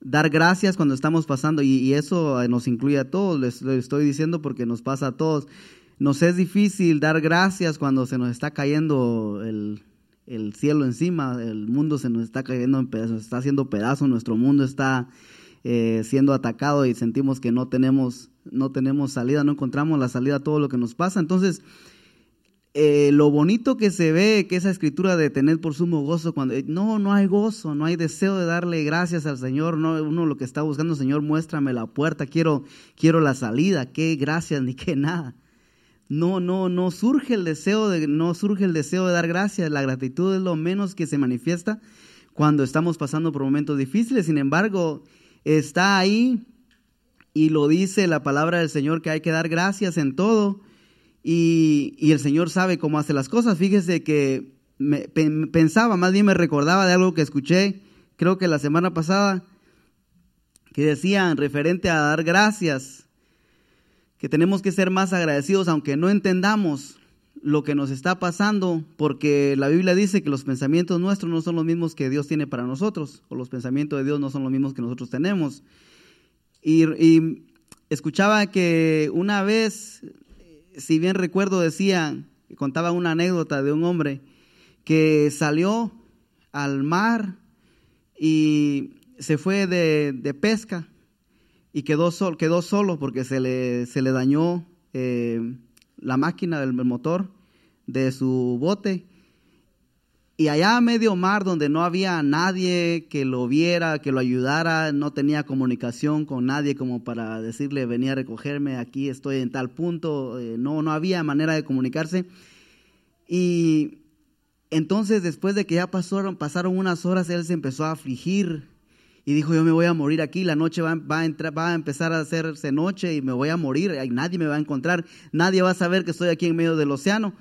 dar gracias cuando estamos pasando, y, eso nos incluye a todos, les, les, estoy diciendo porque nos pasa a todos. Nos es difícil dar gracias cuando se nos está cayendo el, el cielo encima, el mundo se nos está cayendo en pedazos, está haciendo pedazos, nuestro mundo está eh, siendo atacado y sentimos que no tenemos, no tenemos salida, no encontramos la salida a todo lo que nos pasa. Entonces, eh, lo bonito que se ve, que esa escritura de tener por sumo gozo, cuando eh, no, no hay gozo, no hay deseo de darle gracias al Señor, no, uno lo que está buscando, Señor, muéstrame la puerta, quiero, quiero la salida, qué gracias ni qué nada no, no, no surge el deseo de, no surge el deseo de dar gracias. La gratitud es lo menos que se manifiesta cuando estamos pasando por momentos difíciles. Sin embargo, está ahí y lo dice la palabra del Señor que hay que dar gracias en todo. Y, el Señor sabe cómo hace las cosas. Fíjese que me, pensaba, más bien me recordaba de algo que escuché, creo que la semana pasada, que decían referente a dar gracias que tenemos que ser más agradecidos aunque no entendamos lo que nos está pasando, porque la Biblia dice que los pensamientos nuestros no son los mismos que Dios tiene para nosotros, o los pensamientos de Dios no son los mismos que nosotros tenemos. Y, escuchaba que una vez, si bien recuerdo, decía, contaba una anécdota de un hombre que salió al mar y se fue de, de pesca y quedó, sol, quedó solo porque se le, se le dañó eh, la máquina del motor de su bote. Y allá a medio mar, donde no había nadie que lo viera, que lo ayudara, no tenía comunicación con nadie como para decirle, venía a recogerme, aquí estoy en tal punto, eh, no, no había manera de comunicarse. Y entonces, después de que ya pasaron, pasaron unas horas, él se empezó a afligir y dijo, yo me voy a morir aquí, la noche va, a, entrar, va a empezar a hacerse noche y me voy a morir, nadie me va a encontrar, nadie va a saber que estoy aquí en medio del océano.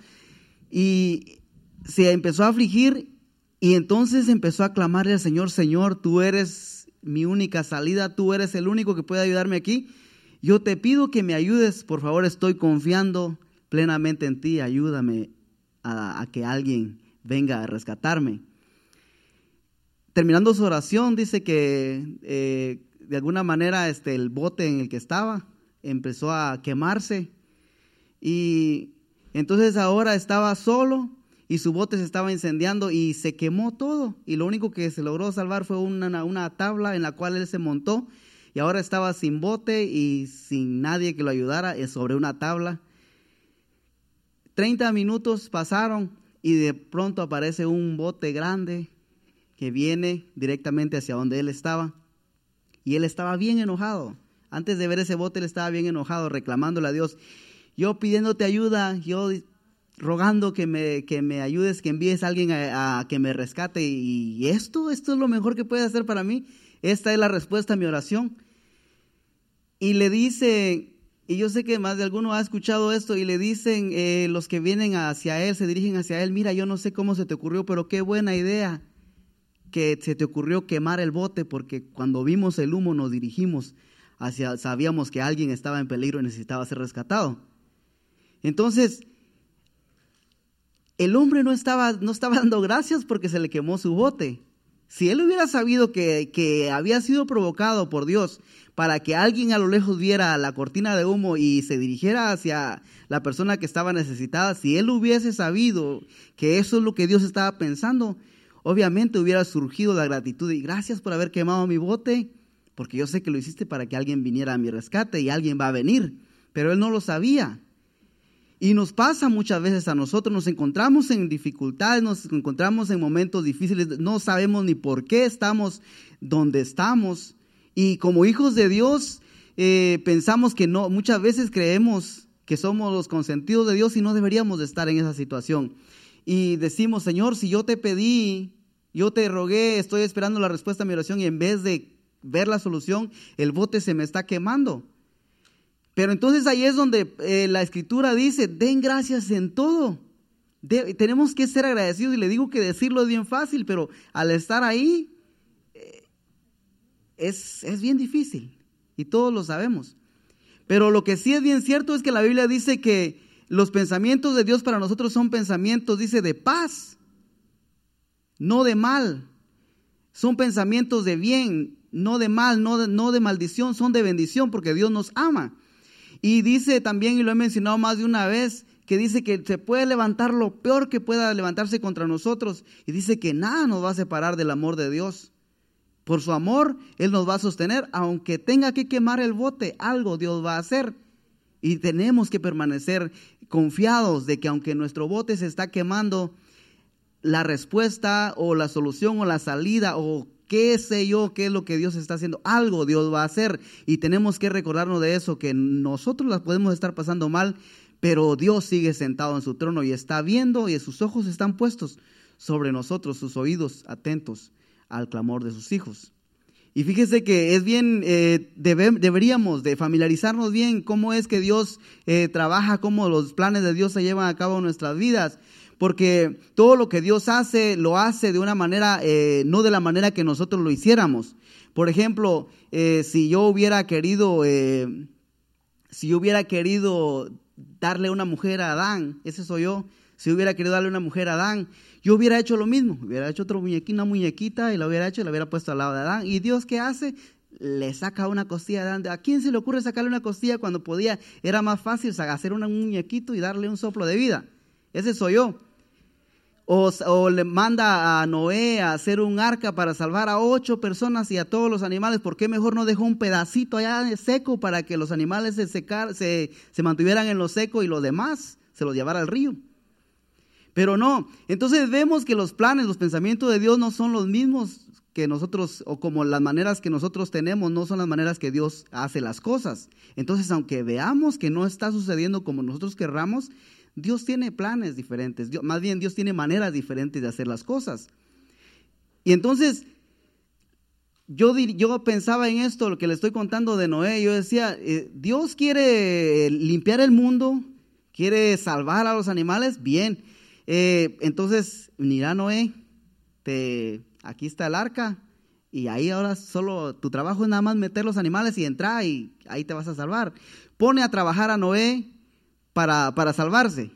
Y se empezó a afligir y entonces empezó a clamarle al Señor, Señor, tú eres mi única salida, tú eres el único que puede ayudarme aquí. Yo te pido que me ayudes, por favor, estoy confiando plenamente en ti, ayúdame a que alguien venga a rescatarme. Terminando su oración, dice que eh, de alguna manera este, el bote en el que estaba empezó a quemarse y entonces ahora estaba solo y su bote se estaba incendiando y se quemó todo y lo único que se logró salvar fue una, una tabla en la cual él se montó y ahora estaba sin bote y sin nadie que lo ayudara sobre una tabla. Treinta minutos pasaron y de pronto aparece un bote grande que viene directamente hacia donde él estaba. Y él estaba bien enojado. Antes de ver ese bote, él estaba bien enojado, reclamándole a Dios. Yo pidiéndote ayuda, yo rogando que me, que me ayudes, que envíes a alguien a, que me rescate. Y esto, esto es lo mejor que puede hacer para mí. Esta es la respuesta a mi oración. Y le dice, y yo sé que más de alguno ha escuchado esto, y le dicen eh, los que vienen hacia él, se dirigen hacia él, mira, yo no sé cómo se te ocurrió, pero qué buena idea que se te ocurrió quemar el bote porque cuando vimos el humo nos dirigimos hacia, sabíamos que alguien estaba en peligro y necesitaba ser rescatado. Entonces, el hombre no estaba, no estaba dando gracias porque se le quemó su bote. Si él hubiera sabido que, que, había sido provocado por Dios para que alguien a lo lejos viera la cortina de humo y se dirigiera hacia la persona que estaba necesitada, si él hubiese sabido que eso es lo que Dios estaba pensando, obviamente hubiera surgido la gratitud y gracias por haber quemado mi bote, porque yo sé que lo hiciste para que alguien viniera a mi rescate y alguien va a venir, pero él no lo sabía. Y nos pasa muchas veces a nosotros, nos encontramos en dificultades, nos encontramos en momentos difíciles, no sabemos ni por qué estamos donde estamos. Y como hijos de Dios, eh, pensamos que no, muchas veces creemos que somos los consentidos de Dios y no deberíamos de estar en esa situación y decimos, Señor, si yo te pedí, yo te rogué, estoy esperando la respuesta a mi oración y en vez de ver la solución, el bote se me está quemando. Pero entonces ahí es donde eh, la escritura dice, den gracias en todo. tenemos que ser agradecidos y le digo que decirlo es bien fácil, pero al estar ahí eh, es, es bien difícil y todos lo sabemos. Pero lo que sí es bien cierto es que la Biblia dice que los pensamientos de Dios para nosotros son pensamientos, dice, de paz, no de mal. Son pensamientos de bien. no de mal, no de, no de maldición, son de bendición porque Dios nos ama. Y dice también, y lo he mencionado más de una vez, que dice que se puede levantar lo peor que pueda levantarse contra nosotros. Y dice que nada nos va a separar del amor de Dios. Por su amor, Él nos va a sostener, aunque tenga que quemar el bote, algo Dios va a hacer. Y tenemos que permanecer confiados de que aunque nuestro bote se está quemando, la respuesta o la solución o la salida o qué sé yo, qué es lo que Dios está haciendo, algo Dios va a hacer. Y tenemos que recordarnos de eso, que nosotros las podemos estar pasando mal, pero Dios sigue sentado en su trono y está viendo y sus ojos están puestos sobre nosotros, sus oídos atentos al clamor de sus hijos. Y fíjese que es bien, eh, deberíamos de familiarizarnos bien cómo es que Dios eh, trabaja, cómo los planes de Dios se llevan a cabo en nuestras vidas, porque todo lo que Dios hace, lo hace de una manera, eh, no de la manera que nosotros lo hiciéramos. Por ejemplo, si yo hubiera querido, si yo hubiera querido darle una mujer a Adán, ese soy yo, si hubiera querido darle una mujer a Adán, yo hubiera hecho lo mismo, hubiera hecho otra muñequita, una muñequita y la hubiera hecho y la hubiera puesto al lado de Adán. ¿Y Dios qué hace? Le saca una costilla de Adán. ¿A quién se le ocurre sacarle una costilla cuando podía? Era más fácil hacer un muñequito y darle un soplo de vida. Ese soy yo. O, le manda a Noé a hacer un arca para salvar a ocho personas y a todos los animales. ¿Por qué mejor no dejó un pedacito allá seco para que los animales se, se, se mantuvieran en lo seco y los demás se los llevara al río? Pero no, entonces vemos que los planes, los pensamientos de Dios no son los mismos que nosotros, o como las maneras que nosotros tenemos, no son las maneras que Dios hace las cosas. Entonces, aunque veamos que no está sucediendo como nosotros querramos, Dios tiene planes diferentes, más bien Dios tiene maneras diferentes de hacer las cosas. Y entonces, yo, yo pensaba en esto, lo que le estoy contando de Noé, yo decía, eh, Dios quiere limpiar el mundo, quiere salvar a los animales, bien, eh, entonces, mira Noé, aquí está el arca y ahí ahora solo tu trabajo es nada más meter los animales y entrar y ahí te vas a salvar. Pone a trabajar a Noé para, para salvarse.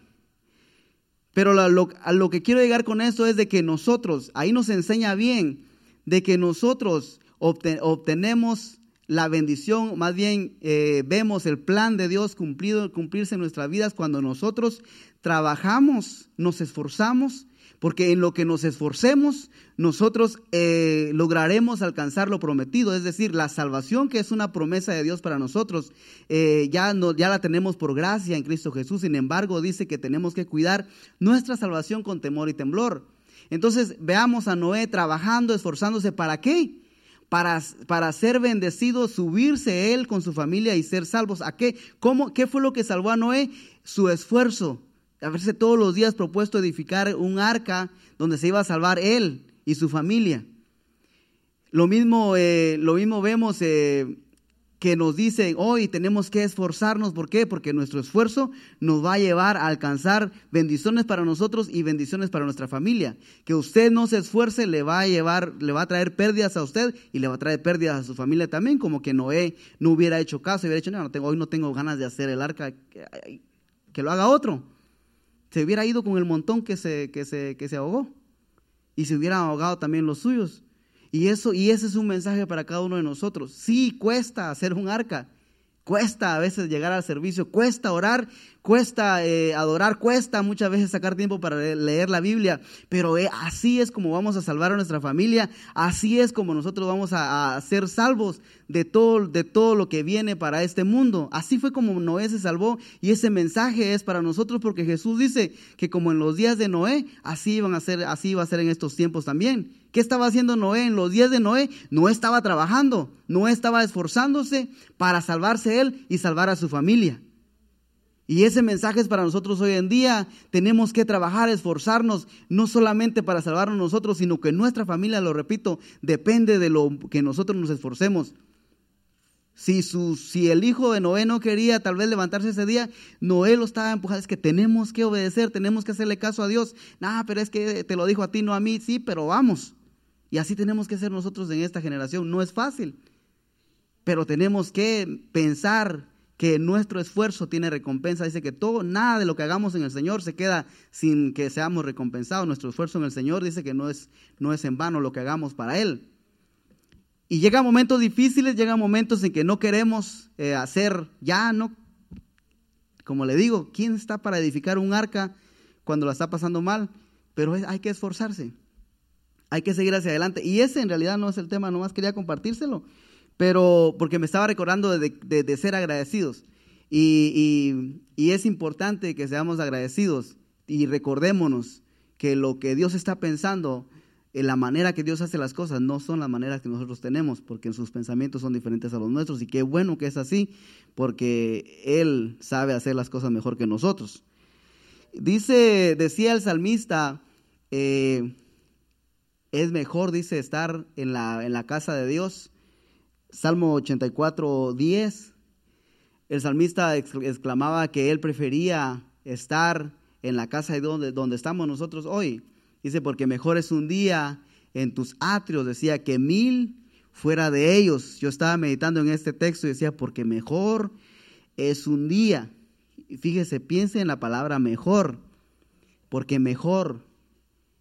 Pero lo, a lo que quiero llegar con esto es de que nosotros, ahí nos enseña bien, de que nosotros obtenemos la bendición, más bien eh, vemos el plan de Dios cumplido, cumplirse en nuestras vidas cuando nosotros trabajamos, nos esforzamos, porque en lo que nos esforcemos, nosotros eh, lograremos alcanzar lo prometido, es decir, la salvación que es una promesa de Dios para nosotros, eh, ya, no, ya la tenemos por gracia en Cristo Jesús, sin embargo dice que tenemos que cuidar nuestra salvación con temor y temblor. Entonces veamos a Noé trabajando, esforzándose, ¿para qué? Para, para, ser bendecido, subirse él con su familia y ser salvos. ¿A qué? ¿Cómo, ¿Qué fue lo que salvó a Noé? Su esfuerzo, haberse todos los días propuesto edificar un arca donde se iba a salvar él y su familia. Lo mismo, eh, lo mismo vemos eh, que nos dice hoy tenemos que esforzarnos. ¿Por qué? Porque nuestro esfuerzo nos va a llevar a alcanzar bendiciones para nosotros y bendiciones para nuestra familia. Que usted no se esfuerce le va a llevar, le va a traer pérdidas a usted y le va a traer pérdidas a su familia también, como que Noé no hubiera hecho caso hubiera dicho, no, no tengo, hoy no tengo ganas de hacer el arca, que lo haga otro se hubiera ido con el montón que se, que se, que se ahogó. Y se hubieran ahogado también los suyos. Y, eso, y ese es un mensaje para cada uno de nosotros. Sí, cuesta hacer un arca. Cuesta a veces llegar al servicio, cuesta orar, cuesta eh, adorar, cuesta muchas veces sacar tiempo para leer la Biblia, pero eh, así es como vamos a salvar a nuestra familia, así es como nosotros vamos a, ser salvos de todo, de todo lo que viene para este mundo. Así fue como Noé se salvó y ese mensaje es para nosotros porque Jesús dice que como en los días de Noé, así iban a ser, así va a ser en estos tiempos también. ¿Qué estaba haciendo Noé en los días de Noé? No estaba trabajando, no estaba esforzándose para salvarse él y salvar a su familia. Y ese mensaje es para nosotros hoy en día. Tenemos que trabajar, esforzarnos, no solamente para salvarnos nosotros, sino que nuestra familia, lo repito, depende de lo que nosotros nos esforcemos. Si, su, si el hijo de Noé no quería tal vez levantarse ese día, Noé lo estaba empujando. Es que tenemos que obedecer, tenemos que hacerle caso a Dios. Nah, pero es que te lo dijo a ti, no a mí. Sí, pero vamos. Y así tenemos que ser nosotros en esta generación. No es fácil, pero tenemos que pensar que nuestro esfuerzo tiene recompensa. Dice que todo, nada de lo que hagamos en el Señor se queda sin que seamos recompensados. Nuestro esfuerzo en el Señor dice que no es, no es en vano lo que hagamos para Él. Y llegan momentos difíciles, llegan momentos en que no queremos eh, hacer ya, no. Como le digo, ¿quién está para edificar un arca cuando la está pasando mal? Pero hay que esforzarse, hay que seguir hacia adelante. Y ese en realidad no es el tema, nomás quería compartírselo, pero porque me estaba recordando de, ser agradecidos. Y, es importante que seamos agradecidos y recordémonos que lo que Dios está pensando en la manera que Dios hace las cosas no son las maneras que nosotros tenemos, porque sus pensamientos son diferentes a los nuestros. Y qué bueno que es así, porque Él sabe hacer las cosas mejor que nosotros. Dice, decía el salmista, eh, es mejor, dice, estar en la, en la casa de Dios. Salmo 84, 10. El salmista exclamaba que él prefería estar en la casa de donde, donde estamos nosotros hoy Dice, porque mejor es un día en tus atrios, decía, que mil fuera de ellos. Yo estaba meditando en este texto y decía, porque mejor es un día. Fíjese, piense en la palabra mejor, porque mejor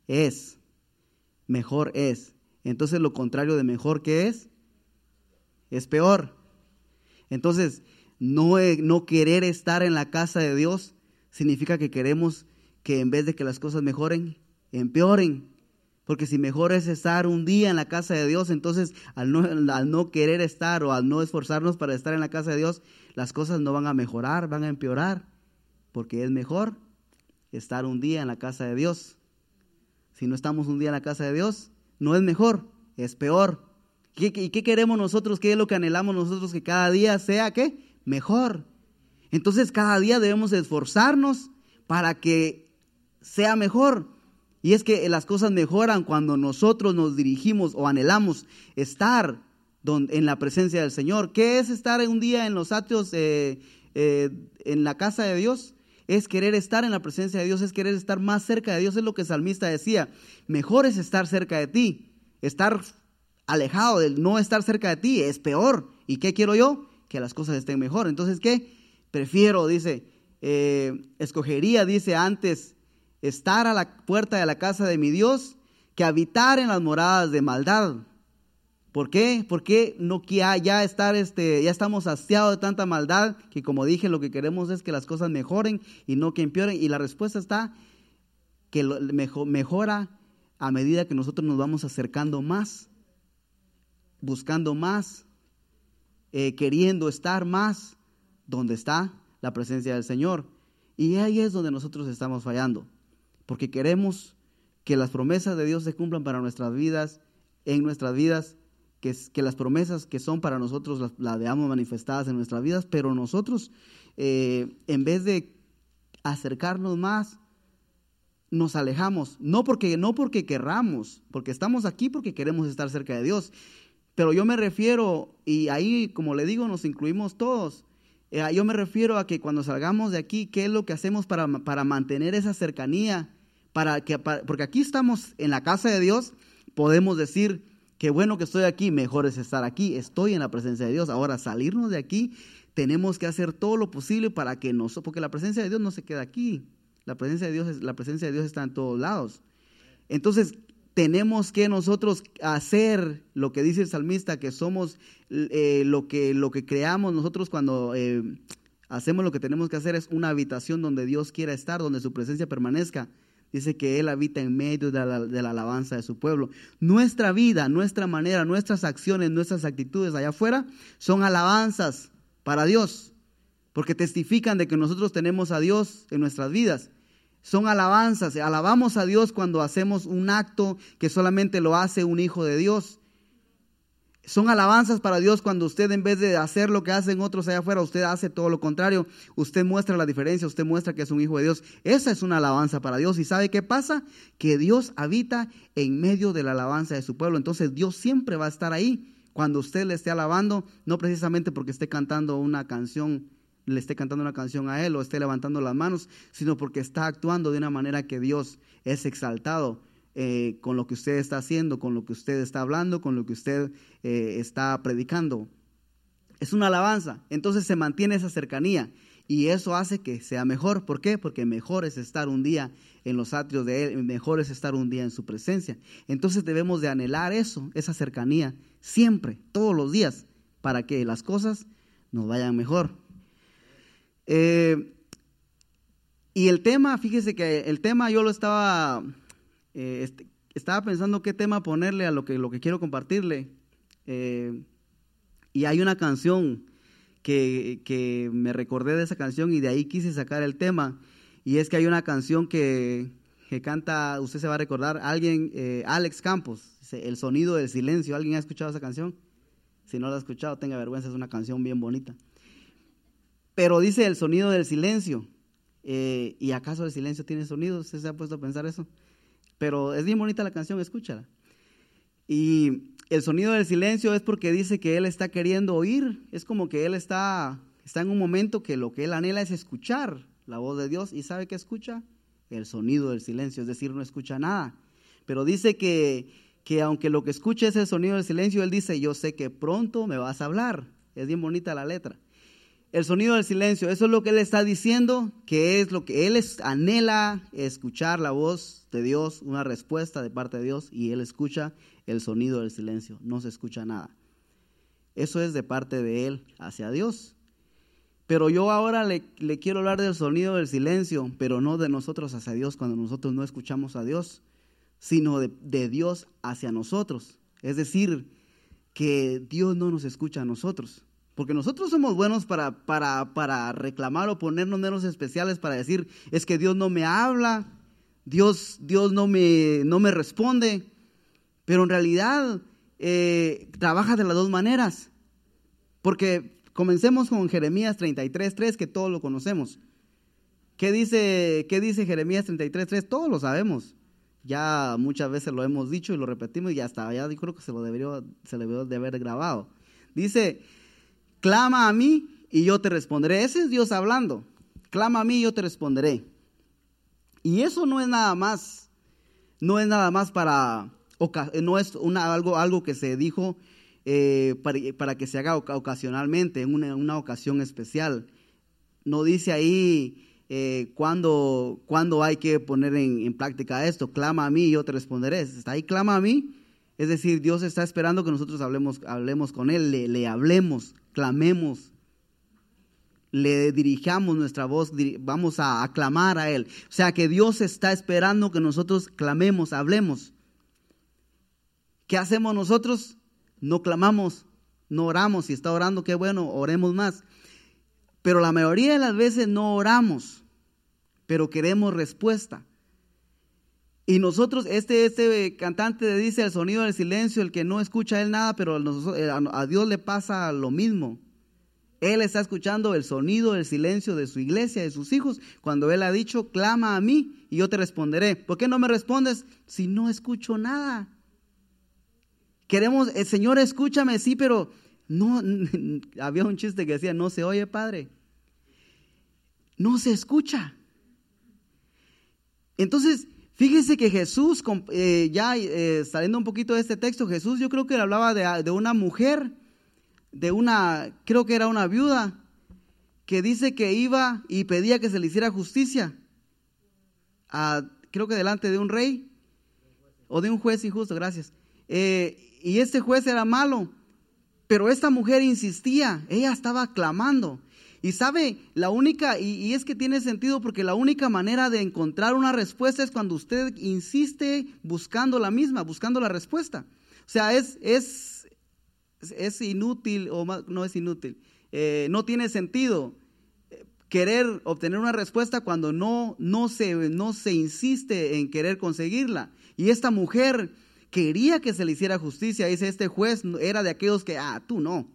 es, mejor es. Entonces lo contrario de mejor que es, es peor. Entonces, no, no querer estar en la casa de Dios significa que queremos que en vez de que las cosas mejoren, empeoren. Porque si mejor es estar un día en la casa de Dios, entonces al no, al no, querer estar o al no esforzarnos para estar en la casa de Dios, las cosas no van a mejorar, van a empeorar. Porque es mejor estar un día en la casa de Dios. Si no estamos un día en la casa de Dios, no es mejor, es peor. ¿Y qué queremos nosotros? ¿Qué es lo que anhelamos nosotros? Que cada día sea, ¿qué? Mejor. Entonces cada día debemos esforzarnos para que sea mejor. Y es que las cosas mejoran cuando nosotros nos dirigimos o anhelamos estar en la presencia del Señor. ¿Qué es estar un día en los atrios, eh, eh, en la casa de Dios? Es querer estar en la presencia de Dios, es querer estar más cerca de Dios. Es lo que el salmista decía. Mejor es estar cerca de ti. Estar alejado del no estar cerca de ti es peor. ¿Y qué quiero yo? Que las cosas estén mejor. Entonces, ¿qué? Prefiero, dice, eh, escogería, dice antes, estar a la puerta de la casa de mi Dios que habitar en las moradas de maldad. ¿Por qué? Porque no ya, ya estar este ya estamos hastiados de tanta maldad que como dije lo que queremos es que las cosas mejoren y no que empeoren y la respuesta está que mejora a medida que nosotros nos vamos acercando más, buscando más, eh, queriendo estar más donde está la presencia del Señor. Y ahí es donde nosotros estamos fallando porque queremos que las promesas de Dios se cumplan para nuestras vidas, en nuestras vidas, que, que las promesas que son para nosotros las, veamos manifestadas en nuestras vidas, pero nosotros, eh, en vez de acercarnos más, nos alejamos, no porque, no porque querramos, porque estamos aquí porque queremos estar cerca de Dios, pero yo me refiero, y ahí, como le digo, nos incluimos todos, eh, yo me refiero a que cuando salgamos de aquí, ¿qué es lo que hacemos para, para mantener esa cercanía? Para que, porque aquí estamos en la casa de Dios, podemos decir, qué bueno que estoy aquí, mejor es estar aquí, estoy en la presencia de Dios. Ahora, salirnos de aquí, tenemos que hacer todo lo posible para que nos, porque la presencia de Dios no se queda aquí, la presencia de Dios, la presencia de Dios está en todos lados. Entonces, tenemos que nosotros hacer lo que dice el salmista, que somos eh, lo, que, lo que creamos nosotros cuando eh, hacemos lo que tenemos que hacer es una habitación donde Dios quiera estar, donde su presencia permanezca. Dice que Él habita en medio de la, de la alabanza de su pueblo. Nuestra vida, nuestra manera, nuestras acciones, nuestras actitudes allá afuera son alabanzas para Dios, porque testifican de que nosotros tenemos a Dios en nuestras vidas son alabanzas. Alabamos a Dios cuando hacemos un acto que solamente lo hace un hijo de Dios. Son alabanzas para Dios cuando usted en vez de hacer lo que hacen otros allá afuera, usted hace todo lo contrario. Usted muestra la diferencia, usted muestra que es un hijo de Dios. Esa es una alabanza para Dios. ¿Y sabe qué pasa? Que Dios habita en medio de la alabanza de su pueblo. Entonces Dios siempre va a estar ahí cuando usted le esté alabando, no precisamente porque esté cantando una canción le esté cantando una canción a Él o esté levantando las manos, sino porque está actuando de una manera que Dios es exaltado eh, con lo que usted está haciendo, con lo que usted está hablando, con lo que usted eh, está predicando. Es una alabanza, entonces se mantiene esa cercanía. Y eso hace que sea mejor. ¿Por qué? Porque mejor es estar un día en los atrios de Él, mejor es estar un día en su presencia. Entonces debemos de anhelar eso, esa cercanía, siempre, todos los días, para que las cosas nos vayan mejor. Eh, y el tema, fíjese que el tema yo lo estaba, eh, estaba pensando qué tema ponerle a lo que, lo que quiero compartirle. Eh, y hay una canción que, me recordé de esa canción y de ahí quise sacar el tema. Y es que hay una canción que, canta, usted se va a recordar, alguien, eh, Alex Campos, El sonido del silencio. ¿Alguien ha escuchado esa canción? Si no la ha escuchado, tenga vergüenza, es una canción bien bonita. Pero dice el sonido del silencio. Eh, ¿Y acaso el silencio tiene sonido? ¿Usted se ha puesto a pensar eso? Pero es bien bonita la canción, escúchala. Y el sonido del silencio es porque dice que él está queriendo oír. Es como que él está, está en un momento que lo que él anhela es escuchar la voz de Dios. ¿Y sabe qué escucha? El sonido del silencio, es decir, no escucha nada. Pero dice que, que aunque lo que escucha es el sonido del silencio, él dice, yo sé que pronto me vas a hablar. Es bien bonita la letra. El sonido del silencio, eso es lo que él está diciendo, que es lo que él anhela escuchar la voz de Dios, una respuesta de parte de Dios, y él escucha el sonido del silencio, no se escucha nada. Eso es de parte de él hacia Dios. Pero yo ahora le, quiero hablar del sonido del silencio, pero no de nosotros hacia Dios cuando nosotros no escuchamos a Dios, sino de, Dios hacia nosotros. Es decir, que Dios no nos escucha a nosotros. Porque nosotros somos buenos para, para, para, reclamar o ponernos menos especiales para decir, es que Dios no me habla, Dios, Dios no, me, no me responde. Pero en realidad eh, trabaja de las dos maneras. Porque comencemos con Jeremías 33.3, que todos lo conocemos. ¿Qué dice, qué dice Jeremías 33.3? Todos lo sabemos. Ya muchas veces lo hemos dicho y lo repetimos y hasta ya creo que se lo debería, se debe de haber grabado. Dice, clama a mí y yo te responderé. Ese es Dios hablando. Clama a mí y yo te responderé. Y eso no es nada más, no es nada más para no es algo, algo que se dijo eh, para, que se haga ocasionalmente, en una, ocasión especial. No dice ahí eh, cuándo, hay que poner en, práctica esto. Clama a mí y yo te responderé. Está ahí, clama a mí. Es decir, Dios está esperando que nosotros hablemos, hablemos con Él, le, le hablemos, clamemos, le dirijamos nuestra voz, vamos a aclamar a Él. O sea que Dios está esperando que nosotros clamemos, hablemos. ¿Qué hacemos nosotros? No clamamos, no oramos. Si está orando, qué bueno, oremos más. Pero la mayoría de las veces no oramos, pero queremos respuesta. Y nosotros, este, este cantante dice el sonido del silencio, el que no escucha él nada, pero eh, a Dios le pasa lo mismo. Él está escuchando el sonido del silencio de su iglesia, de sus hijos, cuando Él ha dicho, clama a mí y yo te responderé. ¿Por qué no me respondes si no escucho nada? Queremos, el Señor, escúchame, sí, pero no, había un chiste que decía, no se oye, Padre. No se escucha. Entonces, fíjese que Jesús, eh, ya eh, saliendo un poquito de este texto, Jesús yo creo que hablaba de, una mujer, de una, creo que era una viuda, que dice que iba y pedía que se le hiciera justicia, creo que delante de un rey o de un juez injusto, gracias. Eh, y este juez era malo, pero esta mujer insistía, ella estaba clamando. Y sabe, la única, y, es que tiene sentido porque la única manera de encontrar una respuesta es cuando usted insiste buscando la misma, buscando la respuesta. O sea, es, es, es inútil, o no es inútil, eh, no tiene sentido eh, querer obtener una respuesta cuando no, no, se, no se insiste en querer conseguirla. Y esta mujer quería que se le hiciera justicia. Dice, este juez era de aquellos que, ah, tú no.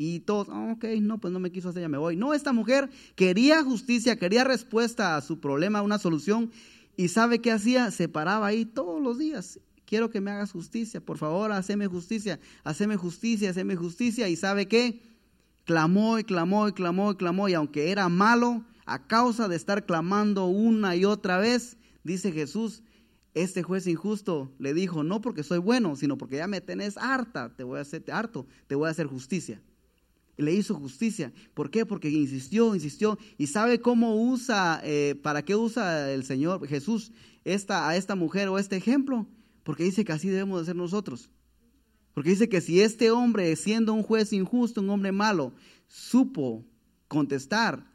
Y todos, ah, ok, no, pues no me quiso hacer, ya me voy. No, esta mujer quería justicia, quería respuesta a su problema, una solución. Y ¿sabe qué hacía? Se paraba ahí todos los días. Quiero que me hagas justicia, por favor, haceme justicia, haceme justicia, haceme justicia. ¿Y sabe qué? Clamó y clamó y clamó y clamó. Y aunque era malo, a causa de estar clamando una y otra vez, dice Jesús, este juez injusto le dijo, no porque soy bueno, sino porque ya me tenés harta, te voy a hacer harto, te voy a hacer justicia. Le hizo justicia. ¿Por qué? Porque insistió, insistió. ¿Y sabe cómo usa, eh, para qué usa el Señor Jesús esta, a esta mujer o este ejemplo? Porque dice que así debemos de ser nosotros. Porque dice que si este hombre, siendo un juez injusto, un hombre malo, supo contestar,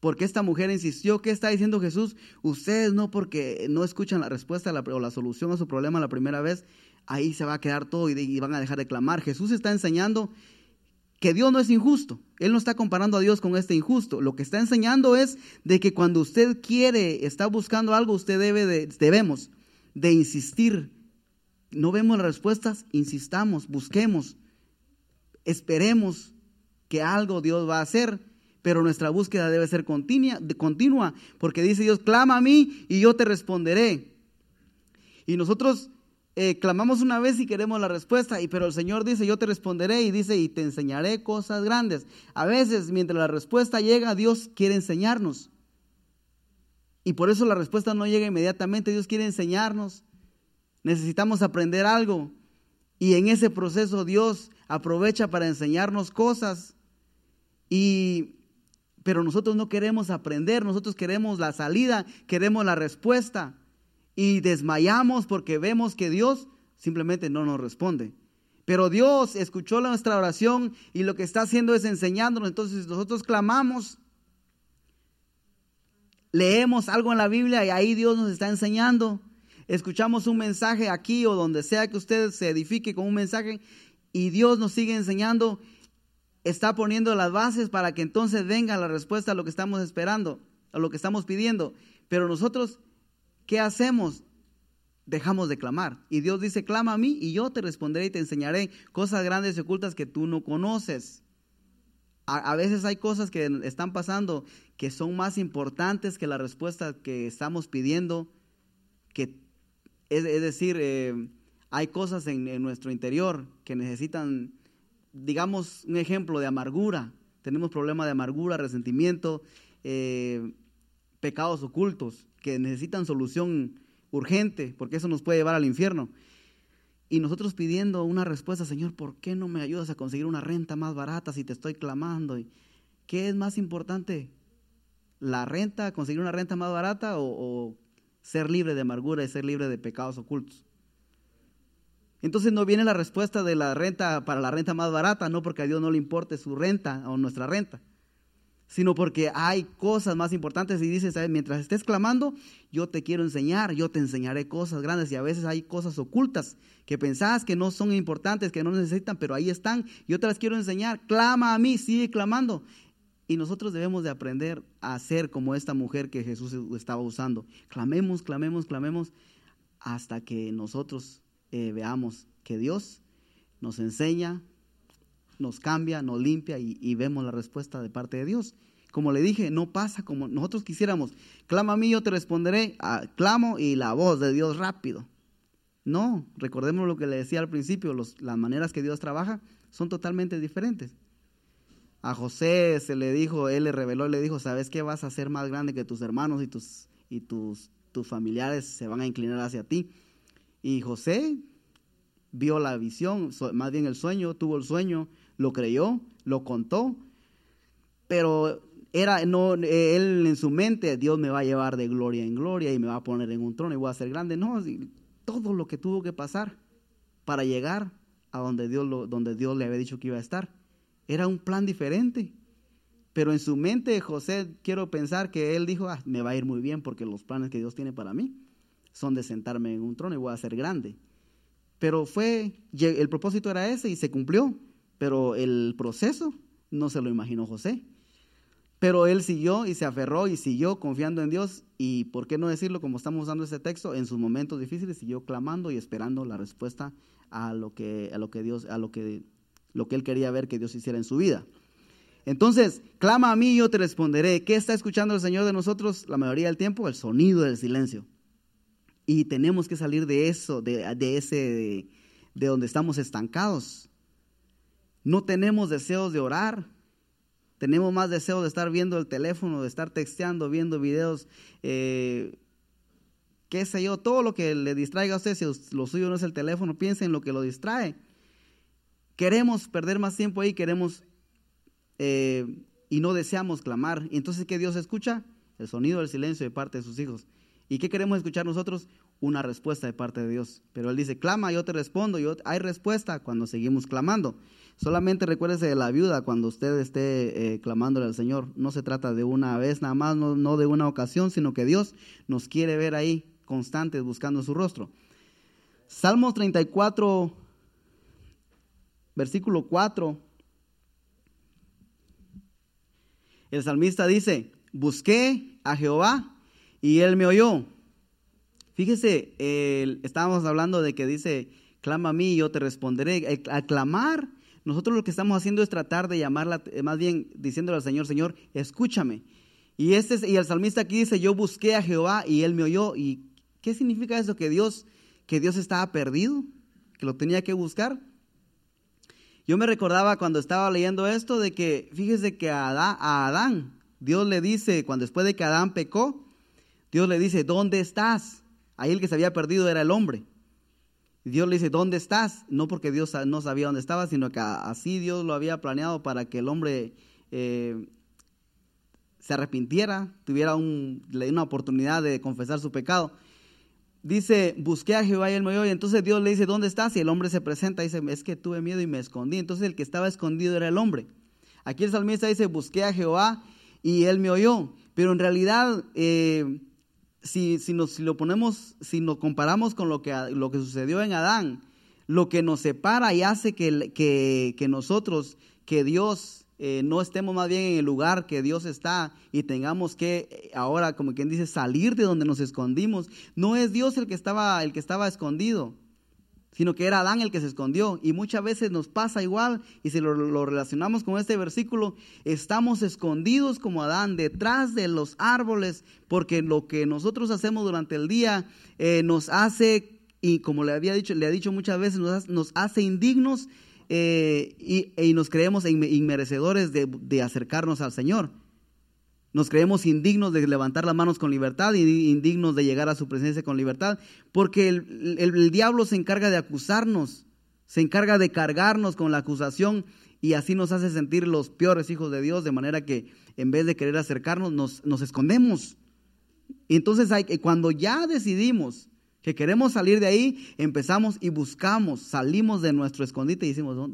porque esta mujer insistió, ¿qué está diciendo Jesús? Ustedes no porque no escuchan la respuesta o la solución a su problema la primera vez, ahí se va a quedar todo y, van a dejar de clamar. Jesús está enseñando que Dios no es injusto. Él no está comparando a Dios con este injusto. Lo que está enseñando es de que cuando usted quiere, está buscando algo, usted debe de, debemos de insistir. No vemos las respuestas, insistamos, busquemos, esperemos que algo Dios va a hacer, pero nuestra búsqueda debe ser continua, continua porque dice Dios, clama a mí y yo te responderé. Y nosotros eh, clamamos una vez y queremos la respuesta, y, pero el Señor dice, yo te responderé y dice, y te enseñaré cosas grandes. A veces, mientras la respuesta llega, Dios quiere enseñarnos. Y por eso la respuesta no llega inmediatamente, Dios quiere enseñarnos. Necesitamos aprender algo. Y en ese proceso Dios aprovecha para enseñarnos cosas. Y pero nosotros no queremos aprender, nosotros queremos la salida, queremos la respuesta y desmayamos porque vemos que Dios simplemente no nos responde. Pero Dios escuchó nuestra oración y lo que está haciendo es enseñándonos. Entonces nosotros clamamos, leemos algo en la Biblia y ahí Dios nos está enseñando. Escuchamos un mensaje aquí o donde sea que usted se edifique con un mensaje y Dios nos sigue enseñando. Está poniendo las bases para que entonces venga la respuesta a lo que estamos esperando, a lo que estamos pidiendo. Pero nosotros ¿qué hacemos? Dejamos de clamar. Y Dios dice, clama a mí y yo te responderé y te enseñaré cosas grandes y ocultas que tú no conoces. A, veces hay cosas que están pasando que son más importantes que la respuesta que estamos pidiendo. Que, es, decir, eh, hay cosas en, nuestro interior que necesitan, digamos, un ejemplo de amargura. Tenemos problemas de amargura, resentimiento, eh, pecados ocultos que necesitan solución urgente, porque eso nos puede llevar al infierno. Y nosotros pidiendo una respuesta, Señor, ¿por qué no me ayudas a conseguir una renta más barata si te estoy clamando? ¿Qué es más importante? ¿La renta, conseguir una renta más barata o, o ser libre de amargura y ser libre de pecados ocultos? Entonces no viene la respuesta de la renta para la renta más barata, no porque a Dios no le importe su renta o nuestra renta sino porque hay cosas más importantes y dices, mientras estés clamando, yo te quiero enseñar, yo te enseñaré cosas grandes y a veces hay cosas ocultas que pensás que no son importantes, que no necesitan, pero ahí están, yo te las quiero enseñar, clama a mí, sigue clamando. Y nosotros debemos de aprender a ser como esta mujer que Jesús estaba usando. Clamemos, clamemos, clamemos, hasta que nosotros eh, veamos que Dios nos enseña, nos cambia, nos limpia y, vemos la respuesta de parte de Dios. Como le dije, no pasa como nosotros quisiéramos. Clama a mí, yo te responderé. Ah, clamo y la voz de Dios rápido. No, recordemos lo que le decía al principio, las maneras que Dios trabaja son totalmente diferentes. A José se le dijo, él le reveló, le dijo, ¿sabes qué? Vas a ser más grande que tus hermanos y tus, y tus, tus familiares se van a inclinar hacia ti. Y José vio la visión, más bien el sueño, tuvo el sueño, lo creyó, lo contó, pero era no él en su mente Dios me va a llevar de gloria en gloria y me va a poner en un trono y voy a ser grande, no, todo lo que tuvo que pasar para llegar a donde Dios donde Dios le había dicho que iba a estar. Era un plan diferente. Pero en su mente José quiero pensar que él dijo, ah, me va a ir muy bien porque los planes que Dios tiene para mí son de sentarme en un trono y voy a ser grande. Pero fue, el propósito era ese y se cumplió pero el proceso no se lo imaginó José. Pero él siguió y se aferró y siguió confiando en Dios y, ¿por qué no decirlo como estamos usando ese texto? En sus momentos difíciles siguió clamando y esperando la respuesta a lo que, a lo que Dios, a lo que, lo que él quería ver que Dios hiciera en su vida. Entonces, clama a mí y yo te responderé. ¿Qué está escuchando el Señor de nosotros la mayoría del tiempo? El sonido del silencio. Y tenemos que salir de eso, de, de ese, de donde estamos estancados. No tenemos deseos de orar. Tenemos más deseos de estar viendo el teléfono, de estar texteando, viendo videos, eh, qué sé yo, todo lo que le distraiga a usted, si lo suyo no es el teléfono, piense en lo que lo distrae. Queremos perder más tiempo ahí, queremos eh, y no deseamos clamar. ¿Y entonces qué Dios escucha? El sonido del silencio de parte de sus hijos. ¿Y qué queremos escuchar nosotros? Una respuesta de parte de Dios. Pero Él dice, clama, yo te respondo. Yo, hay respuesta cuando seguimos clamando. Solamente recuérdese de la viuda cuando usted esté eh, clamándole al Señor. No se trata de una vez nada más, no, de una ocasión, sino que Dios nos quiere ver ahí constantes buscando su rostro. Salmos 34, versículo 4. El salmista dice, busqué a Jehová y él me oyó. Fíjese, estábamos hablando de que dice, clama a mí y yo te responderé. Al clamar, nosotros lo que estamos haciendo es tratar de llamarla, eh, más bien diciéndole al Señor, Señor, escúchame. Y, este, y el salmista aquí dice, yo busqué a Jehová y él me oyó. ¿Y qué significa eso? Que Dios, que Dios estaba perdido, que lo tenía que buscar. Yo me recordaba cuando estaba leyendo esto de que, fíjese que a Adán, a Adán, Dios le dice, cuando después de que Adán pecó, Dios le dice, ¿dónde estás? Ahí el que se había perdido era el hombre. Dios le dice, ¿dónde estás? No porque Dios no sabía dónde estaba, sino que así Dios lo había planeado para que el hombre eh, se arrepintiera, tuviera una oportunidad de confesar su pecado dice, busqué a Jehová y él me oyó. Y entonces Dios le dice, ¿dónde estás? Y el hombre se presenta y dice, es que tuve miedo y me escondí. Entonces el que estaba escondido era el hombre. Aquí el salmista dice, busqué a Jehová y él me oyó. Pero en realidad, eh, si, si, nos, lo ponemos, si nos comparamos con lo que, lo que sucedió en Adán, lo que nos separa y hace que, que, que nosotros, que Dios eh, no estemos más bien en el lugar que Dios está y tengamos que eh, ahora, como quien dice, salir de donde nos escondimos. No es Dios el que estaba, el que estaba escondido, sino que era Adán el que se escondió. Y muchas veces nos pasa igual, y si lo, relacionamos con este versículo, estamos escondidos como Adán, detrás de los árboles, porque lo que nosotros hacemos durante el día eh, nos hace, y como le había dicho, le ha dicho muchas veces, nos hace indignos eh, y, nos creemos inmerecedores de, de, acercarnos al Señor. Nos creemos indignos de levantar las manos con libertad y indignos de llegar a su presencia con libertad, porque el, diablo se encarga de acusarnos, se encarga de cargarnos con la acusación y así nos hace sentir los peores hijos de Dios, de manera que en vez de querer acercarnos, nos, nos escondemos. Y entonces hay, cuando ya decidimos que queremos salir de ahí, empezamos y buscamos, salimos de nuestro escondite y decimos,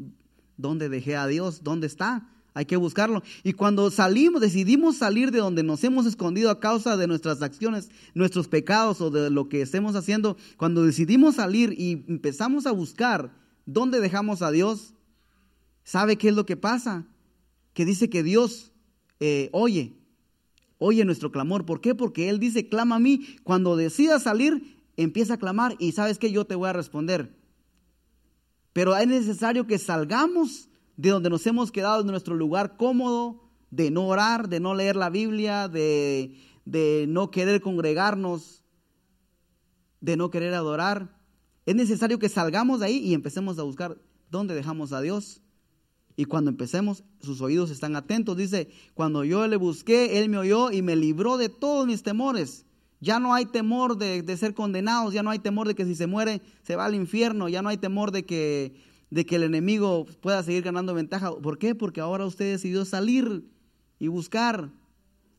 ¿dónde dejé a Dios? ¿Dónde está? Hay que buscarlo. Y cuando salimos, decidimos salir de donde nos hemos escondido a causa de nuestras acciones, nuestros pecados o de lo que estemos haciendo, cuando decidimos salir y empezamos a buscar dónde dejamos a Dios, ¿sabe qué es lo que pasa? Que dice que Dios eh, oye, oye nuestro clamor. ¿Por qué? Porque Él dice, clama a mí. Cuando decida salir, empieza a clamar y sabes que yo te voy a responder. Pero es necesario que salgamos de donde nos hemos quedado en nuestro lugar cómodo, de no orar, de no leer la Biblia, de, de no querer congregarnos, de no querer adorar. Es necesario que salgamos de ahí y empecemos a buscar dónde dejamos a Dios. Y cuando empecemos, sus oídos están atentos. Dice, cuando yo le busqué, Él me oyó y me libró de todos mis temores. Ya no hay temor de, ser condenados, ya no hay temor de que si se muere se va al infierno, ya no hay temor de que, de que el enemigo pueda seguir ganando ventaja. ¿Por qué? Porque ahora usted decidió salir y buscar.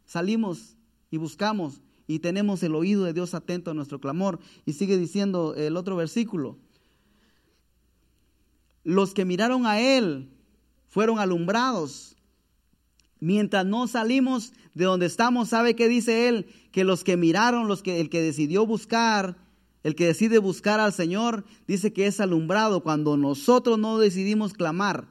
Salimos y buscamos y tenemos el oído de Dios atento a nuestro clamor. Y sigue diciendo el otro versículo. Los que miraron a Él fueron alumbrados. Mientras no salimos de donde estamos, ¿sabe qué dice él? Que los que miraron, los que, el que decidió buscar, el que decide buscar al Señor, dice que es alumbrado cuando nosotros no decidimos clamar,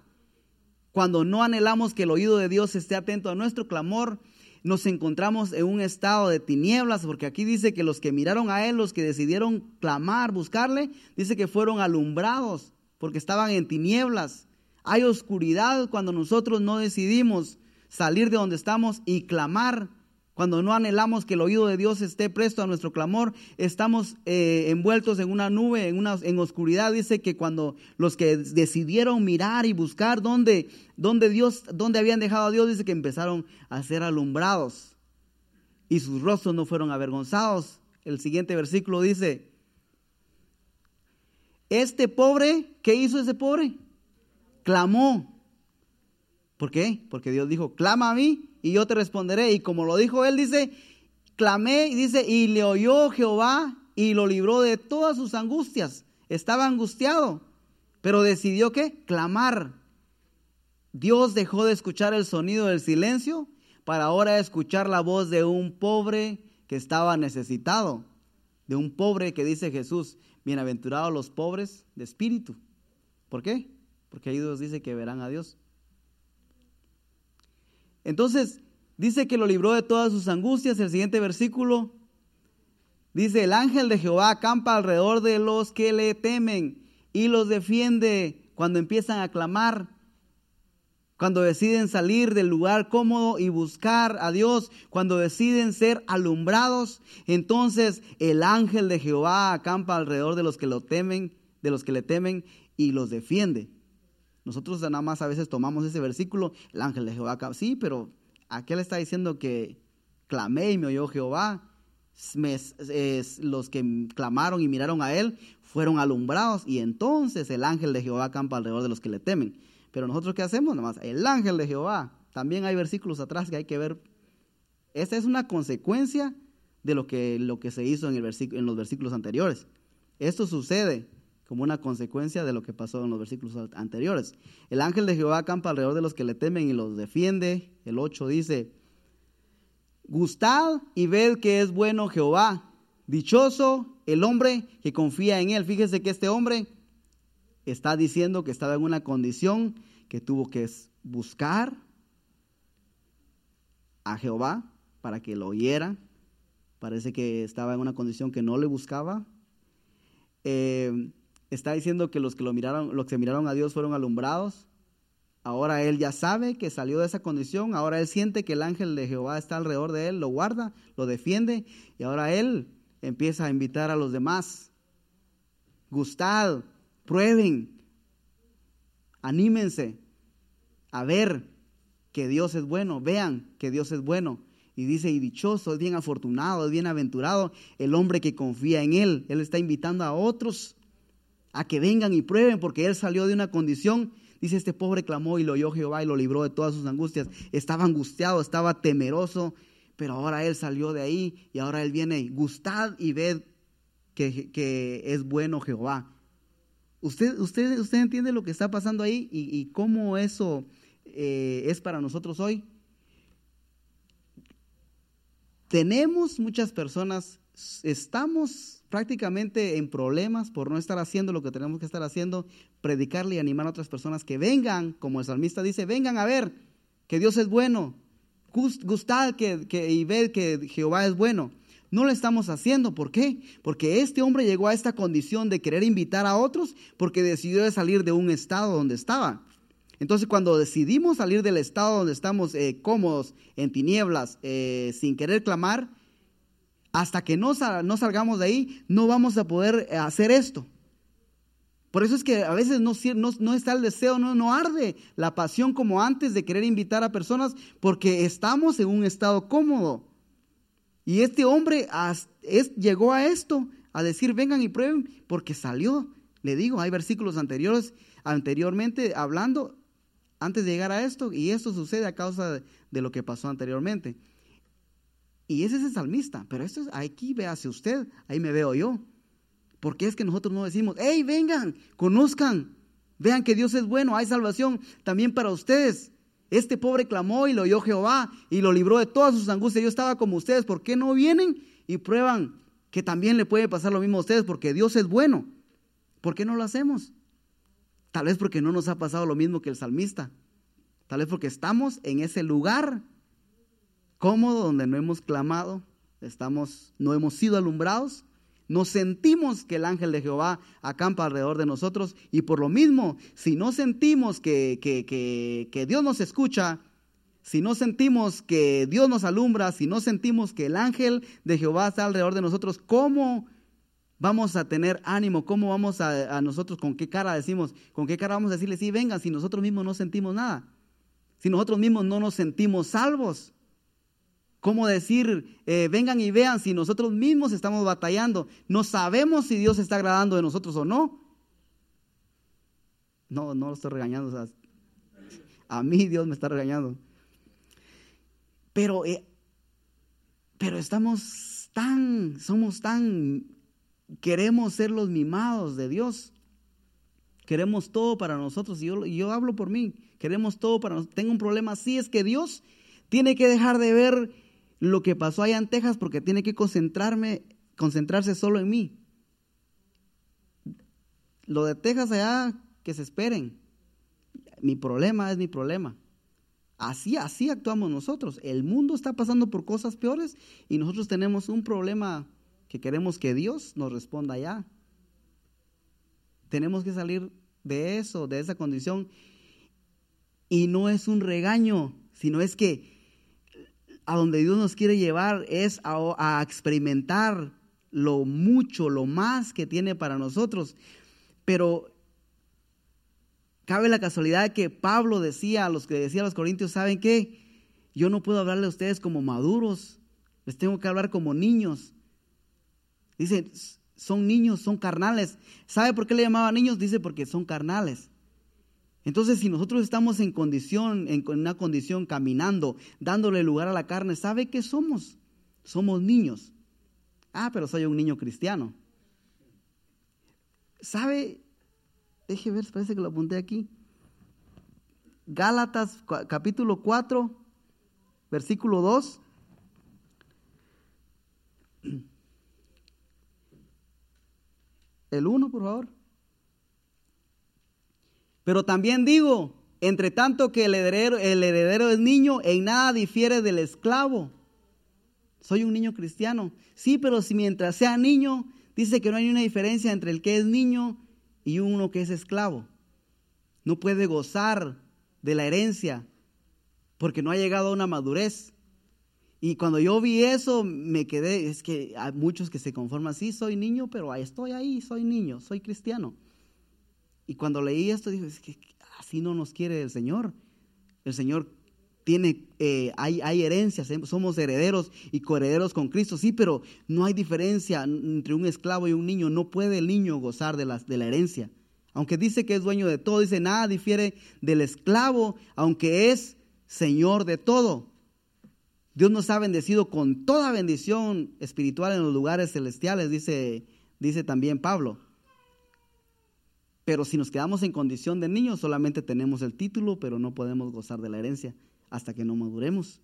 cuando no anhelamos que el oído de Dios esté atento a nuestro clamor, nos encontramos en un estado de tinieblas, porque aquí dice que los que miraron a Él, los que decidieron clamar, buscarle, dice que fueron alumbrados, porque estaban en tinieblas. Hay oscuridad cuando nosotros no decidimos salir de donde estamos y clamar. Cuando no anhelamos que el oído de Dios esté presto a nuestro clamor, estamos eh, envueltos en una nube, en, una, en oscuridad. Dice que cuando los que decidieron mirar y buscar dónde, dónde Dios, dónde habían dejado a Dios, dice que empezaron a ser alumbrados y sus rostros no fueron avergonzados. El siguiente versículo dice, este pobre, ¿qué hizo ese pobre? Clamó ¿Por qué? Porque Dios dijo, clama a mí y yo te responderé. Y como lo dijo él, dice, clamé y dice, y le oyó Jehová y lo libró de todas sus angustias. Estaba angustiado, pero decidió qué? Clamar. Dios dejó de escuchar el sonido del silencio para ahora escuchar la voz de un pobre que estaba necesitado, de un pobre que dice Jesús, bienaventurados los pobres de espíritu. ¿Por qué? Porque ahí Dios dice que verán a Dios. Entonces, dice que lo libró de todas sus angustias. El siguiente versículo dice, el ángel de Jehová acampa alrededor de los que le temen y los defiende cuando empiezan a clamar, cuando deciden salir del lugar cómodo y buscar a Dios, cuando deciden ser alumbrados, entonces el ángel de Jehová acampa alrededor de los que lo temen, de los que le temen y los defiende. Nosotros nada más a veces tomamos ese versículo, el ángel de Jehová, sí, pero aquí le está diciendo que clamé y me oyó Jehová. los que clamaron y miraron a él fueron alumbrados y entonces el ángel de Jehová campa alrededor de los que le temen. Pero nosotros qué hacemos? Nada más, el ángel de Jehová. También hay versículos atrás que hay que ver. Esta es una consecuencia de lo que, lo que se hizo en, el en los versículos anteriores. Esto sucede como una consecuencia de lo que pasó en los versículos anteriores. El ángel de Jehová acampa alrededor de los que le temen y los defiende. El 8 dice, gustad y ved que es bueno Jehová. Dichoso el hombre que confía en él. Fíjese que este hombre está diciendo que estaba en una condición que tuvo que buscar a Jehová para que lo oyera. Parece que estaba en una condición que no le buscaba. Eh, está diciendo que los que lo miraron, los que miraron a Dios fueron alumbrados. Ahora él ya sabe que salió de esa condición, ahora él siente que el ángel de Jehová está alrededor de él, lo guarda, lo defiende y ahora él empieza a invitar a los demás. Gustad, prueben, anímense a ver que Dios es bueno, vean que Dios es bueno. Y dice, y dichoso, es bien afortunado, es bien aventurado el hombre que confía en Él. Él está invitando a otros a que vengan y prueben, porque él salió de una condición. Dice, este pobre clamó y lo oyó Jehová y lo libró de todas sus angustias. Estaba angustiado, estaba temeroso, pero ahora él salió de ahí y ahora él viene, gustad y ved que, que es bueno Jehová. ¿Usted, usted, ¿Usted entiende lo que está pasando ahí y, cómo eso eh, es para nosotros hoy? Tenemos muchas personas, estamos prácticamente en problemas por no estar haciendo lo que tenemos que estar haciendo, predicarle y animar a otras personas que vengan, como el salmista dice, vengan a ver que Dios es bueno, gustad que, que, y ver que Jehová es bueno. No lo estamos haciendo, ¿por qué? Porque este hombre llegó a esta condición de querer invitar a otros porque decidió de salir de un estado donde estaba. Entonces cuando decidimos salir del estado donde estamos eh, cómodos, en tinieblas, eh, sin querer clamar, hasta que no, salgamos de ahí, no vamos a poder eh, hacer esto. Por eso es que a veces no, está el deseo, no, no arde la pasión como antes de querer invitar a personas porque estamos en un estado cómodo. Y este hombre es, llegó a esto, a decir vengan y prueben, porque salió. Le digo, hay versículos anteriores, anteriormente hablando, antes de llegar a esto, y esto sucede a causa de lo que pasó anteriormente. Y ese es el salmista. Pero esto es, aquí véase usted, ahí me veo yo. Porque es que nosotros no decimos, hey, vengan, conozcan, vean que Dios es bueno, hay salvación también para ustedes. Este pobre clamó y lo oyó Jehová y lo libró de todas sus angustias. Yo estaba como ustedes, ¿por qué no vienen y prueban que también le puede pasar lo mismo a ustedes? Porque Dios es bueno. ¿Por qué no lo hacemos? Tal vez porque no nos ha pasado lo mismo que el salmista. Tal vez porque estamos en ese lugar cómodo, donde no hemos clamado, estamos, no hemos sido alumbrados, no sentimos que el ángel de Jehová acampa alrededor de nosotros y por lo mismo, si no sentimos que, que, Dios nos escucha, si no sentimos que Dios nos alumbra, si no sentimos que el ángel de Jehová está alrededor de nosotros, ¿cómo vamos a tener ánimo? ¿Cómo vamos a, a, nosotros, con qué cara decimos, con qué cara vamos a decirle, sí, vengan, si nosotros mismos no sentimos nada? Si nosotros mismos no nos sentimos salvos. ¿Cómo decir, eh, vengan y vean si nosotros mismos estamos batallando? No sabemos si Dios está agradando de nosotros o no. No, no lo estoy regañando. A mí Dios me está regañando. Pero, eh, pero estamos tan, somos tan, queremos ser los mimados de Dios. Queremos todo para nosotros. Y yo, yo hablo por mí. Queremos todo para nosotros. Tengo un problema así, es que Dios tiene que dejar de ver lo que pasó allá en Texas porque tiene que concentrarme, concentrarse solo en mí. Lo de Texas allá, que se esperen. Mi problema es mi problema. Así, así actuamos nosotros. El mundo está pasando por cosas peores y nosotros tenemos un problema que queremos que Dios nos responda ya. Tenemos que salir de eso, de esa condición. Y no es un regaño, sino es que a donde Dios nos quiere llevar es a, experimentar lo mucho, lo más que tiene para nosotros. Pero cabe la casualidad que Pablo decía a los que decía a los corintios, ¿saben qué? Yo no puedo hablarle a ustedes como maduros, les tengo que hablar como niños. Dice, son niños, son carnales. ¿Sabe por qué le llamaba niños? Dice, porque son carnales. Entonces, si nosotros estamos en condición, en una condición caminando, dándole lugar a la carne, ¿sabe qué somos? Somos niños. Ah, pero soy un niño cristiano. ¿Sabe? Deje ver, parece que lo apunté aquí. Gálatas capítulo 4, versículo 2. El 1, por favor. Pero también digo, entre tanto que el heredero, el heredero es niño, en nada difiere del esclavo. Soy un niño cristiano. Sí, pero si mientras sea niño, dice que no hay una diferencia entre el que es niño y uno que es esclavo. No puede gozar de la herencia porque no ha llegado a una madurez. Y cuando yo vi eso, me quedé, es que hay muchos que se conforman, sí, soy niño, pero estoy ahí, soy niño, soy cristiano. Y cuando leí esto, dije, es que así no nos quiere el Señor. El Señor tiene, eh, hay, hay herencias, eh, somos herederos y coherederos con Cristo, sí, pero no hay diferencia entre un esclavo y un niño. No puede el niño gozar de la, de la herencia. Aunque dice que es dueño de todo, dice nada difiere del esclavo, aunque es Señor de todo. Dios nos ha bendecido con toda bendición espiritual en los lugares celestiales, dice, dice también Pablo. Pero si nos quedamos en condición de niños, solamente tenemos el título, pero no podemos gozar de la herencia hasta que no maduremos.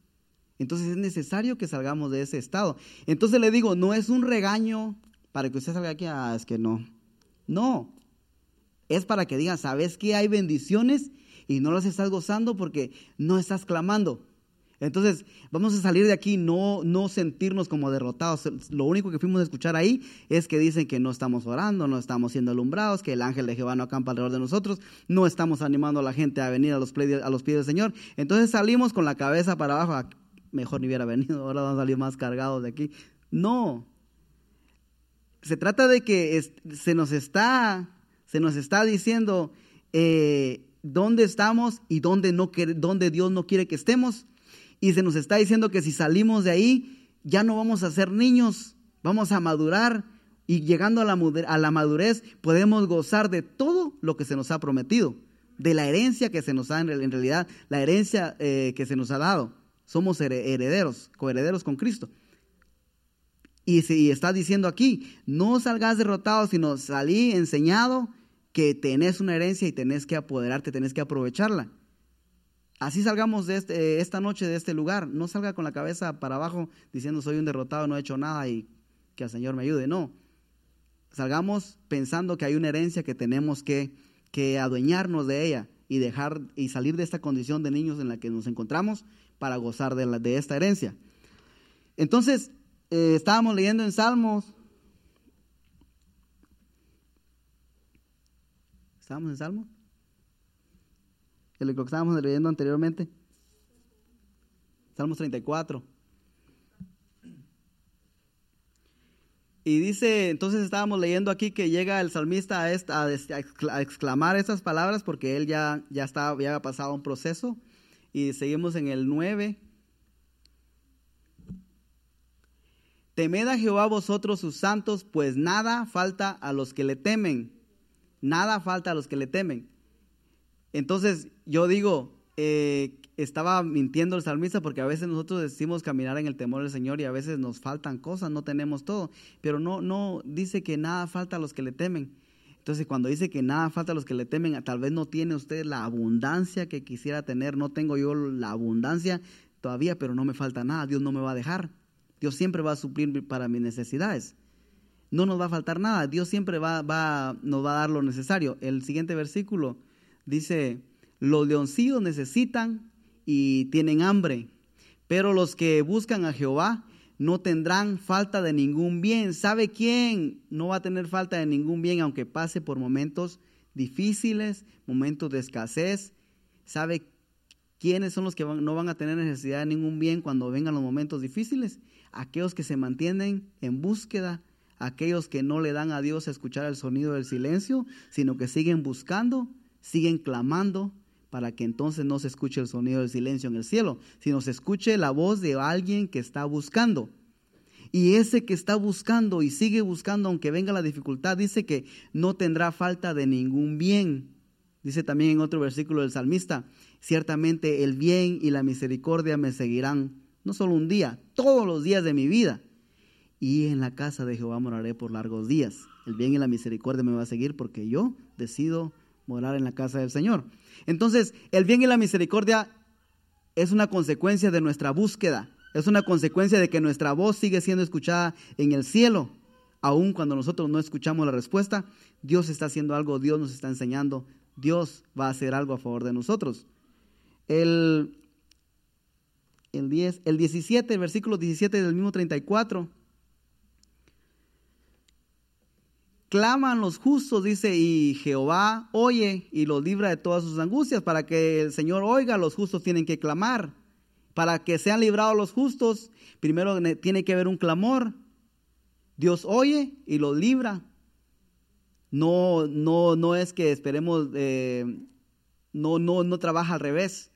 Entonces es necesario que salgamos de ese estado. Entonces le digo, no es un regaño para que usted salga aquí, ah, es que no. No, es para que digan, ¿sabes que hay bendiciones y no las estás gozando porque no estás clamando? Entonces, vamos a salir de aquí, no, no sentirnos como derrotados. Lo único que fuimos a escuchar ahí es que dicen que no estamos orando, no estamos siendo alumbrados, que el ángel de Jehová no acampa alrededor de nosotros, no estamos animando a la gente a venir a los, pies, a los pies del Señor. Entonces salimos con la cabeza para abajo, ah, mejor ni hubiera venido, ahora vamos a salir más cargados de aquí. No, se trata de que se nos está, se nos está diciendo eh, dónde estamos y dónde, no, dónde Dios no quiere que estemos y se nos está diciendo que si salimos de ahí, ya no vamos a ser niños, vamos a madurar y llegando a la, a la madurez podemos gozar de todo lo que se nos ha prometido, de la herencia que se nos ha, en realidad, la herencia eh, que se nos ha dado. Somos herederos, coherederos con Cristo. Y, y está diciendo aquí, no salgas derrotado, sino salí enseñado que tenés una herencia y tenés que apoderarte, tenés que aprovecharla. Así salgamos de este, esta noche de este lugar. No salga con la cabeza para abajo diciendo soy un derrotado, no he hecho nada y que el Señor me ayude. No. Salgamos pensando que hay una herencia que tenemos que, que adueñarnos de ella y dejar y salir de esta condición de niños en la que nos encontramos para gozar de esta herencia. Entonces, eh, estábamos leyendo en Salmos. ¿Estábamos en Salmos? Lo que estábamos leyendo anteriormente. Salmos 34. Y dice, entonces estábamos leyendo aquí que llega el salmista a, esta, a, exclamar estas palabras porque él ya, ya, estaba, ya había pasado un proceso. Y seguimos en el 9. Temed a Jehová vosotros sus santos, pues nada falta a los que le temen. Nada falta a los que le temen. Entonces yo digo, eh, estaba mintiendo el salmista porque a veces nosotros decimos caminar en el temor del Señor y a veces nos faltan cosas, no tenemos todo, pero no, no dice que nada falta a los que le temen. Entonces, cuando dice que nada falta a los que le temen, tal vez no tiene usted la abundancia que quisiera tener, no tengo yo la abundancia todavía, pero no me falta nada, Dios no me va a dejar. Dios siempre va a suplir para mis necesidades. No nos va a faltar nada, Dios siempre va, va, nos va a dar lo necesario. El siguiente versículo dice, los leoncillos necesitan y tienen hambre, pero los que buscan a Jehová no tendrán falta de ningún bien. ¿Sabe quién no va a tener falta de ningún bien aunque pase por momentos difíciles, momentos de escasez? ¿Sabe quiénes son los que no van a tener necesidad de ningún bien cuando vengan los momentos difíciles? Aquellos que se mantienen en búsqueda, aquellos que no le dan a Dios a escuchar el sonido del silencio, sino que siguen buscando, siguen clamando, para que entonces no se escuche el sonido del silencio en el cielo, sino se escuche la voz de alguien que está buscando. Y ese que está buscando y sigue buscando, aunque venga la dificultad, dice que no tendrá falta de ningún bien. Dice también en otro versículo del salmista, ciertamente el bien y la misericordia me seguirán, no solo un día, todos los días de mi vida. Y en la casa de Jehová moraré por largos días. El bien y la misericordia me va a seguir porque yo decido morar en la casa del Señor. Entonces, el bien y la misericordia es una consecuencia de nuestra búsqueda, es una consecuencia de que nuestra voz sigue siendo escuchada en el cielo. Aun cuando nosotros no escuchamos la respuesta, Dios está haciendo algo, Dios nos está enseñando, Dios va a hacer algo a favor de nosotros. El, el, 10, el 17, el versículo 17 del mismo 34 claman los justos, dice, y Jehová oye y los libra de todas sus angustias. Para que el Señor oiga, los justos tienen que clamar. Para que sean librados los justos, primero tiene que haber un clamor. Dios oye y los libra. No, no, no es que esperemos, eh, no, no, no trabaja al revés.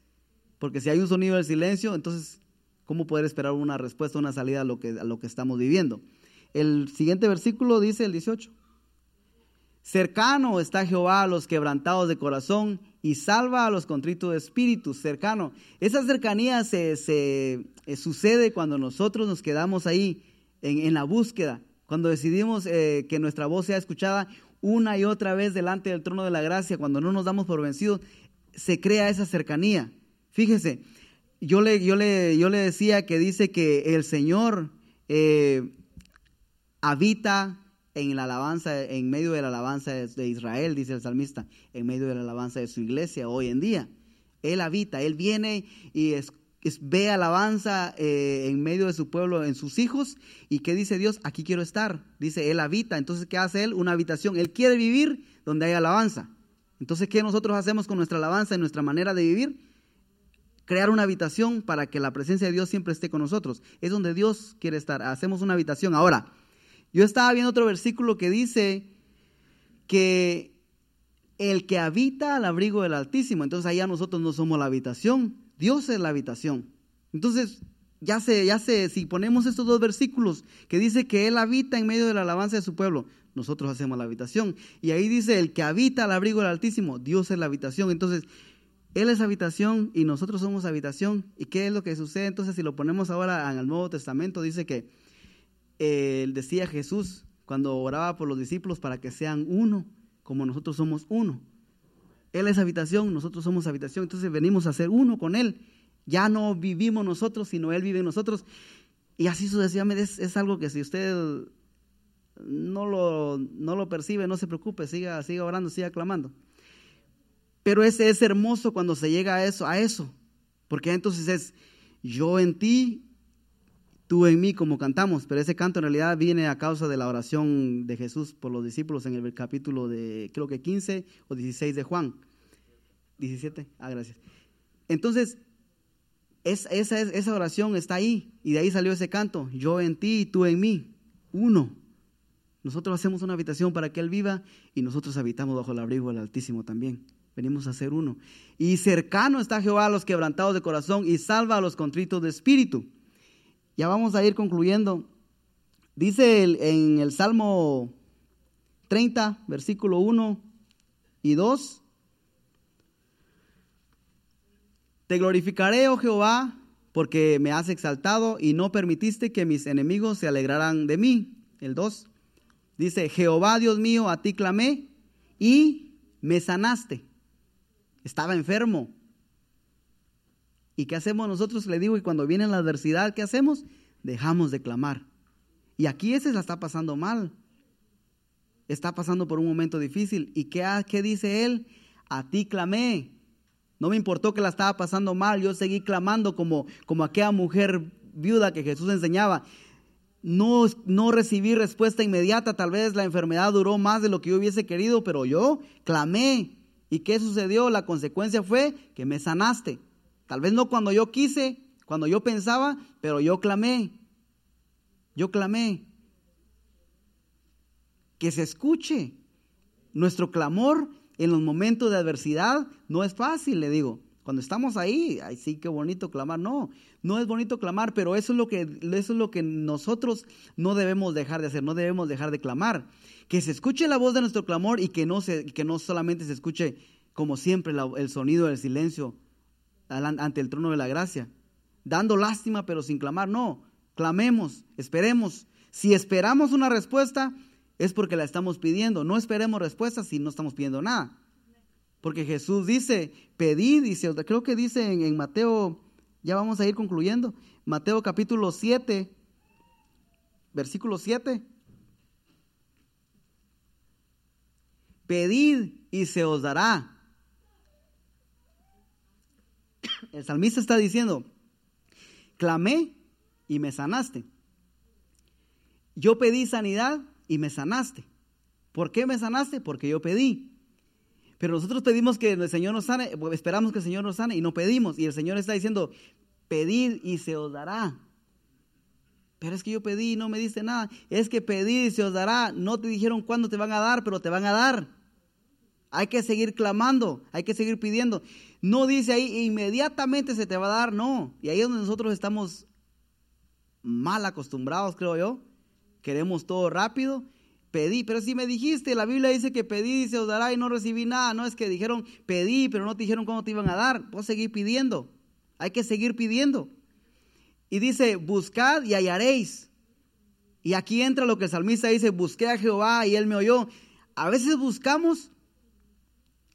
Porque si hay un sonido del silencio, entonces, ¿cómo poder esperar una respuesta, una salida a lo que, a lo que estamos viviendo? El siguiente versículo dice el 18. Cercano está Jehová a los quebrantados de corazón y salva a los contritos de espíritu. Cercano. Esa cercanía se, eh, sucede cuando nosotros nos quedamos ahí en, la búsqueda, cuando decidimos eh, que nuestra voz sea escuchada una y otra vez delante del trono de la gracia, cuando no nos damos por vencidos, se crea esa cercanía. Fíjese, yo le, yo le, yo le decía que dice que el Señor eh, habita en la alabanza, en medio de la alabanza de Israel, dice el salmista, en medio de la alabanza de su iglesia hoy en día. Él habita, Él viene y ve alabanza eh, en medio de su pueblo, en sus hijos. ¿Y qué dice Dios? Aquí quiero estar. Dice, Él habita. Entonces, ¿qué hace Él? Una habitación. Él quiere vivir donde hay alabanza. Entonces, ¿qué nosotros hacemos con nuestra alabanza y nuestra manera de vivir? Crear una habitación para que la presencia de Dios siempre esté con nosotros. Es donde Dios quiere estar. Hacemos una habitación. Ahora, yo estaba viendo otro versículo que dice que el que habita al abrigo del Altísimo, entonces allá nosotros no somos la habitación, Dios es la habitación. Entonces, ya sé, ya sé, si ponemos estos dos versículos que dice que Él habita en medio de la alabanza de su pueblo, nosotros hacemos la habitación. Y ahí dice, el que habita al abrigo del Altísimo, Dios es la habitación. Entonces, Él es habitación y nosotros somos habitación. ¿Y qué es lo que sucede? Entonces, si lo ponemos ahora en el Nuevo Testamento, dice que él decía Jesús cuando oraba por los discípulos para que sean uno, como nosotros somos uno. Él es habitación, nosotros somos habitación, entonces venimos a ser uno con Él. Ya no vivimos nosotros, sino Él vive en nosotros. Y así sucesivamente es, es algo que si usted no lo, no lo percibe, no se preocupe, siga, siga orando, siga clamando. Pero ese es hermoso cuando se llega a eso, a eso. Porque entonces es yo en ti tú en mí, como cantamos, pero ese canto en realidad viene a causa de la oración de Jesús por los discípulos en el capítulo de, creo que 15 o 16 de Juan. 17, ah, gracias. Entonces, esa, esa oración está ahí y de ahí salió ese canto, yo en ti y tú en mí, uno. Nosotros hacemos una habitación para que Él viva y nosotros habitamos bajo el abrigo del Altísimo también. Venimos a ser uno. Y cercano está Jehová a los quebrantados de corazón y salva a los contritos de espíritu. Ya vamos a ir concluyendo. Dice en el Salmo 30, versículo 1 y 2. Te glorificaré, oh Jehová, porque me has exaltado y no permitiste que mis enemigos se alegraran de mí. El 2 dice, Jehová Dios mío, a ti clamé y me sanaste. Estaba enfermo. ¿Y qué hacemos nosotros? Le digo, y cuando viene la adversidad, ¿qué hacemos? Dejamos de clamar. Y aquí ese la está pasando mal. Está pasando por un momento difícil. ¿Y qué, qué dice él? A ti clamé. No me importó que la estaba pasando mal. Yo seguí clamando como, como aquella mujer viuda que Jesús enseñaba. No, no recibí respuesta inmediata. Tal vez la enfermedad duró más de lo que yo hubiese querido, pero yo clamé. ¿Y qué sucedió? La consecuencia fue que me sanaste. Tal vez no cuando yo quise, cuando yo pensaba, pero yo clamé. Yo clamé. Que se escuche. Nuestro clamor en los momentos de adversidad no es fácil, le digo. Cuando estamos ahí, ay sí, qué bonito clamar. No, no es bonito clamar, pero eso es lo que, eso es lo que nosotros no debemos dejar de hacer, no debemos dejar de clamar. Que se escuche la voz de nuestro clamor y que no, se, que no solamente se escuche como siempre el sonido del silencio ante el trono de la gracia, dando lástima pero sin clamar. No, clamemos, esperemos. Si esperamos una respuesta, es porque la estamos pidiendo. No esperemos respuesta si no estamos pidiendo nada. Porque Jesús dice, pedid, dice, creo que dice en, en Mateo, ya vamos a ir concluyendo, Mateo capítulo 7, versículo 7. Pedid y se os dará. El salmista está diciendo, clamé y me sanaste. Yo pedí sanidad y me sanaste. ¿Por qué me sanaste? Porque yo pedí. Pero nosotros pedimos que el Señor nos sane, esperamos que el Señor nos sane y no pedimos. Y el Señor está diciendo, pedid y se os dará. Pero es que yo pedí y no me diste nada. Es que pedid y se os dará. No te dijeron cuándo te van a dar, pero te van a dar. Hay que seguir clamando, hay que seguir pidiendo. No dice ahí inmediatamente se te va a dar, no. Y ahí es donde nosotros estamos mal acostumbrados, creo yo. Queremos todo rápido. Pedí, pero si me dijiste, la Biblia dice que pedí y se os dará y no recibí nada. No es que dijeron pedí, pero no te dijeron cómo te iban a dar. Puedes seguir pidiendo. Hay que seguir pidiendo. Y dice, buscad y hallaréis. Y aquí entra lo que el salmista dice, busqué a Jehová y él me oyó. A veces buscamos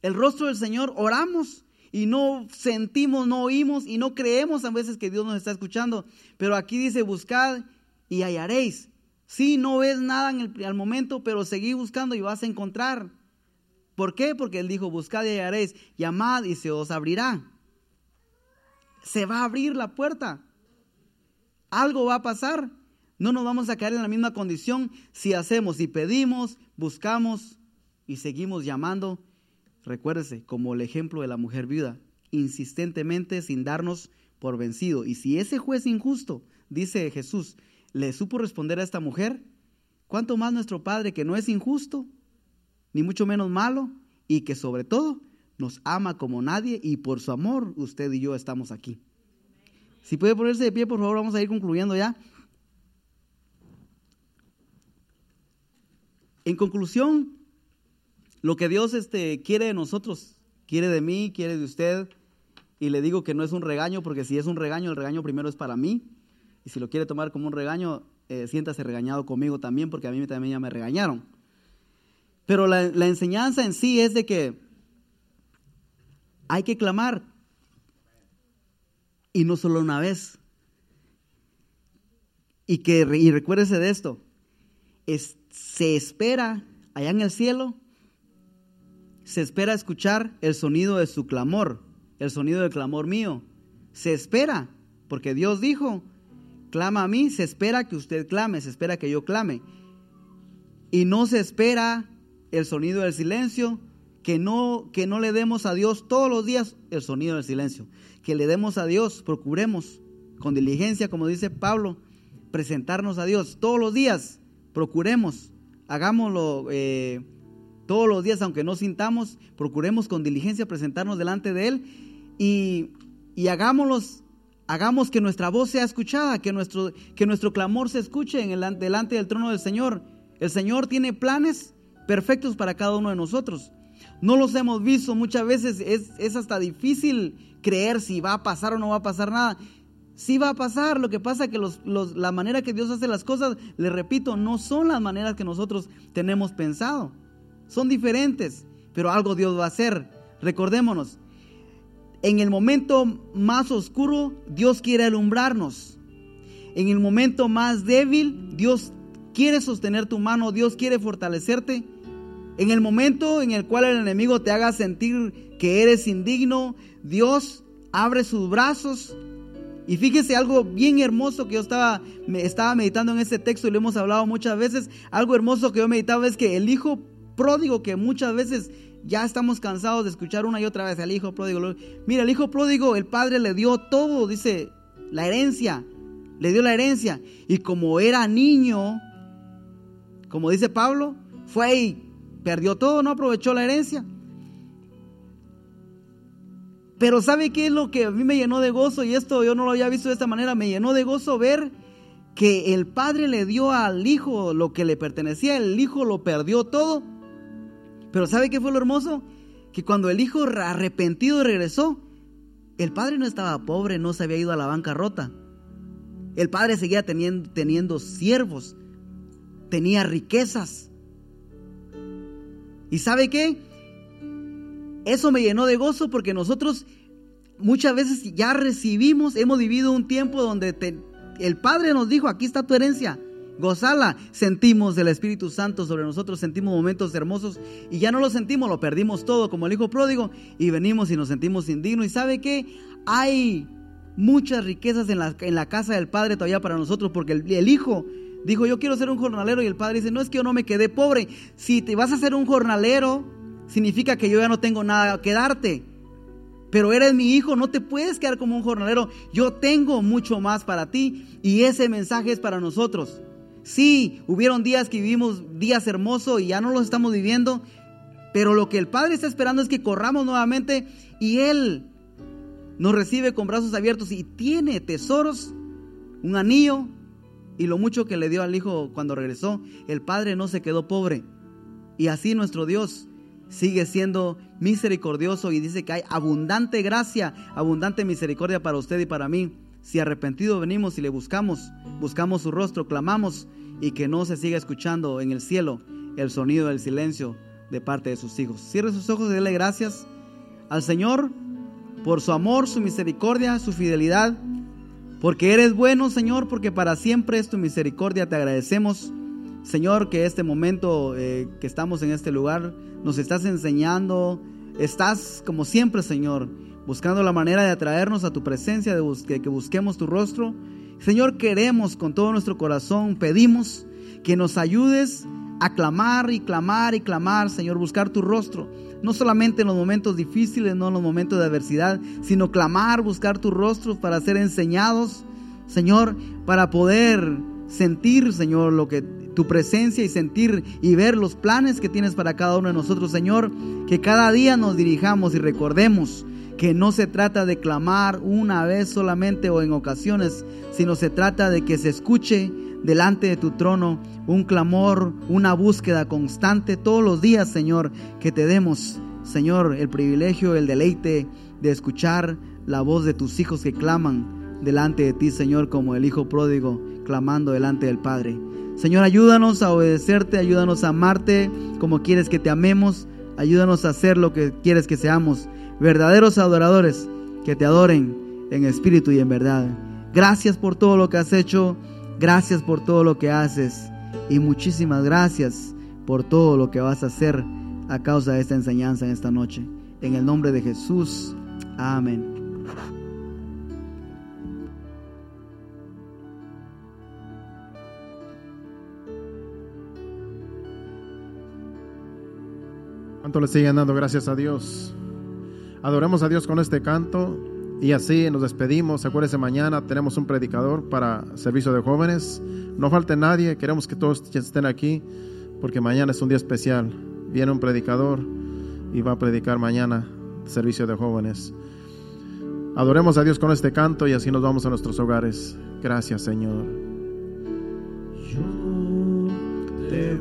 el rostro del Señor, oramos y no sentimos, no oímos y no creemos a veces que Dios nos está escuchando. Pero aquí dice, buscad y hallaréis. Sí, no ves nada en el, al momento, pero seguí buscando y vas a encontrar. ¿Por qué? Porque Él dijo, buscad y hallaréis, llamad y se os abrirá. Se va a abrir la puerta. Algo va a pasar. No nos vamos a caer en la misma condición si hacemos, si pedimos, buscamos y seguimos llamando Recuérdese, como el ejemplo de la mujer viuda, insistentemente sin darnos por vencido. Y si ese juez injusto, dice Jesús, le supo responder a esta mujer, ¿cuánto más nuestro Padre que no es injusto, ni mucho menos malo, y que sobre todo nos ama como nadie y por su amor usted y yo estamos aquí? Si puede ponerse de pie, por favor, vamos a ir concluyendo ya. En conclusión, lo que Dios este, quiere de nosotros, quiere de mí, quiere de usted. Y le digo que no es un regaño, porque si es un regaño, el regaño primero es para mí. Y si lo quiere tomar como un regaño, eh, siéntase regañado conmigo también, porque a mí también ya me regañaron. Pero la, la enseñanza en sí es de que hay que clamar. Y no solo una vez. Y, que, y recuérdese de esto. Es, se espera allá en el cielo se espera escuchar el sonido de su clamor, el sonido del clamor mío. Se espera, porque Dios dijo, clama a mí, se espera que usted clame, se espera que yo clame. Y no se espera el sonido del silencio, que no, que no le demos a Dios todos los días el sonido del silencio, que le demos a Dios, procuremos con diligencia, como dice Pablo, presentarnos a Dios todos los días, procuremos, hagámoslo. Eh, todos los días, aunque no sintamos, procuremos con diligencia presentarnos delante de Él y, y hagámoslos, hagamos que nuestra voz sea escuchada, que nuestro, que nuestro clamor se escuche en delante del trono del Señor. El Señor tiene planes perfectos para cada uno de nosotros. No los hemos visto. Muchas veces es, es hasta difícil creer si va a pasar o no va a pasar nada. Sí va a pasar, lo que pasa es que los, la manera que Dios hace las cosas, le repito, no son las maneras que nosotros tenemos pensado. Son diferentes, pero algo Dios va a hacer. Recordémonos, en el momento más oscuro, Dios quiere alumbrarnos. En el momento más débil, Dios quiere sostener tu mano, Dios quiere fortalecerte. En el momento en el cual el enemigo te haga sentir que eres indigno, Dios abre sus brazos. Y fíjese algo bien hermoso que yo estaba, estaba meditando en este texto y lo hemos hablado muchas veces. Algo hermoso que yo meditaba es que el hijo pródigo que muchas veces ya estamos cansados de escuchar una y otra vez al hijo pródigo. Mira, el hijo pródigo, el padre le dio todo, dice, la herencia, le dio la herencia. Y como era niño, como dice Pablo, fue y perdió todo, no aprovechó la herencia. Pero ¿sabe qué es lo que a mí me llenó de gozo? Y esto yo no lo había visto de esta manera, me llenó de gozo ver que el padre le dio al hijo lo que le pertenecía, el hijo lo perdió todo pero ¿sabe qué fue lo hermoso? Que cuando el hijo arrepentido regresó, el padre no estaba pobre, no se había ido a la bancarrota. El padre seguía teniendo, teniendo siervos, tenía riquezas. ¿Y sabe qué? Eso me llenó de gozo porque nosotros muchas veces ya recibimos, hemos vivido un tiempo donde el Padre nos dijo, aquí está tu herencia, gozala. Sentimos el Espíritu Santo sobre nosotros, sentimos momentos hermosos y ya no lo sentimos, lo perdimos todo como el Hijo pródigo y venimos y nos sentimos indignos. ¿Y sabe qué? Hay muchas riquezas en la, en la casa del Padre todavía para nosotros porque el, el Hijo dijo, yo quiero ser un jornalero y el Padre dice, no es que yo no me quedé pobre. Si te vas a ser un jornalero, significa que yo ya no tengo nada que darte. Pero eres mi hijo, no te puedes quedar como un jornalero. Yo tengo mucho más para ti y ese mensaje es para nosotros. Sí, hubieron días que vivimos días hermosos y ya no los estamos viviendo, pero lo que el Padre está esperando es que corramos nuevamente y Él nos recibe con brazos abiertos y tiene tesoros, un anillo y lo mucho que le dio al Hijo cuando regresó. El Padre no se quedó pobre y así nuestro Dios sigue siendo misericordioso y dice que hay abundante gracia, abundante misericordia para usted y para mí. Si arrepentido venimos y le buscamos, buscamos su rostro, clamamos y que no se siga escuchando en el cielo el sonido del silencio de parte de sus hijos. Cierre sus ojos y dele gracias al Señor por su amor, su misericordia, su fidelidad, porque eres bueno, Señor, porque para siempre es tu misericordia. Te agradecemos, Señor, que este momento eh, que estamos en este lugar nos estás enseñando, estás como siempre, Señor buscando la manera de atraernos a tu presencia, de que busquemos tu rostro. Señor, queremos con todo nuestro corazón, pedimos que nos ayudes a clamar y clamar y clamar, Señor, buscar tu rostro. No solamente en los momentos difíciles, no en los momentos de adversidad, sino clamar, buscar tu rostro para ser enseñados, Señor, para poder sentir, Señor, lo que tu presencia y sentir y ver los planes que tienes para cada uno de nosotros, Señor, que cada día nos dirijamos y recordemos que no se trata de clamar una vez solamente o en ocasiones, sino se trata de que se escuche delante de tu trono un clamor, una búsqueda constante todos los días, Señor, que te demos, Señor, el privilegio, el deleite de escuchar la voz de tus hijos que claman delante de ti, Señor, como el Hijo pródigo clamando delante del Padre. Señor, ayúdanos a obedecerte, ayúdanos a amarte como quieres que te amemos, ayúdanos a hacer lo que quieres que seamos verdaderos adoradores que te adoren en espíritu y en verdad. Gracias por todo lo que has hecho, gracias por todo lo que haces y muchísimas gracias por todo lo que vas a hacer a causa de esta enseñanza en esta noche. En el nombre de Jesús, amén. ¿Cuánto le siguen dando gracias a Dios? Adoremos a Dios con este canto y así nos despedimos. Acuérdense, mañana tenemos un predicador para servicio de jóvenes. No falte nadie, queremos que todos estén aquí porque mañana es un día especial. Viene un predicador y va a predicar mañana servicio de jóvenes. Adoremos a Dios con este canto y así nos vamos a nuestros hogares. Gracias, Señor. Yo te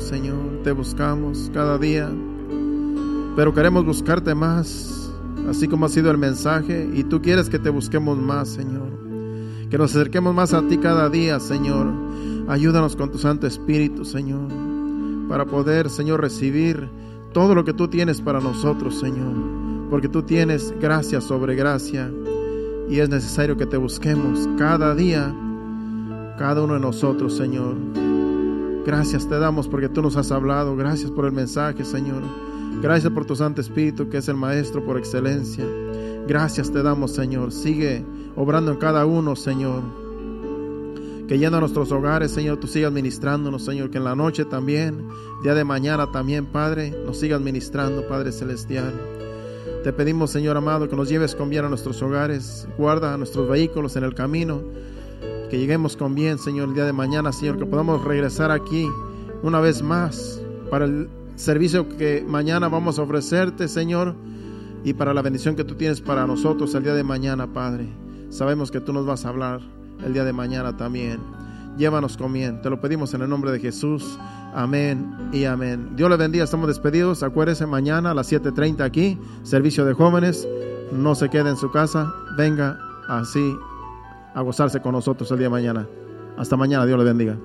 Señor. Te buscamos cada día. Pero queremos buscarte más, así como ha sido el mensaje. Y tú quieres que te busquemos más, Señor. Que nos acerquemos más a ti cada día, Señor. Ayúdanos con tu Santo Espíritu, Señor. Para poder, Señor, recibir todo lo que tú tienes para nosotros, Señor. Porque tú tienes gracia sobre gracia. Y es necesario que te busquemos cada día cada uno de nosotros, Señor. Gracias te damos porque tú nos has hablado. Gracias por el mensaje, Señor. Gracias por tu Santo Espíritu, que es el Maestro por excelencia. Gracias te damos, Señor. Sigue obrando en cada uno, Señor. Que llena nuestros hogares, Señor. Tú sigas ministrándonos, Señor. Que en la noche también, día de mañana también, Padre, nos sigas ministrando, Padre Celestial. Te pedimos, Señor amado, que nos lleves con bien a nuestros hogares. Guarda nuestros vehículos en el camino que lleguemos con bien, Señor, el día de mañana, Señor, que podamos regresar aquí una vez más para el servicio que mañana vamos a ofrecerte, Señor, y para la bendición que tú tienes para nosotros el día de mañana, Padre. Sabemos que tú nos vas a hablar el día de mañana también. Llévanos con bien. Te lo pedimos en el nombre de Jesús. Amén y amén. Dios le bendiga. Estamos despedidos. Acuérdese mañana a las 7:30 aquí, servicio de jóvenes. No se quede en su casa. Venga así a gozarse con nosotros el día de mañana. Hasta mañana, Dios le bendiga.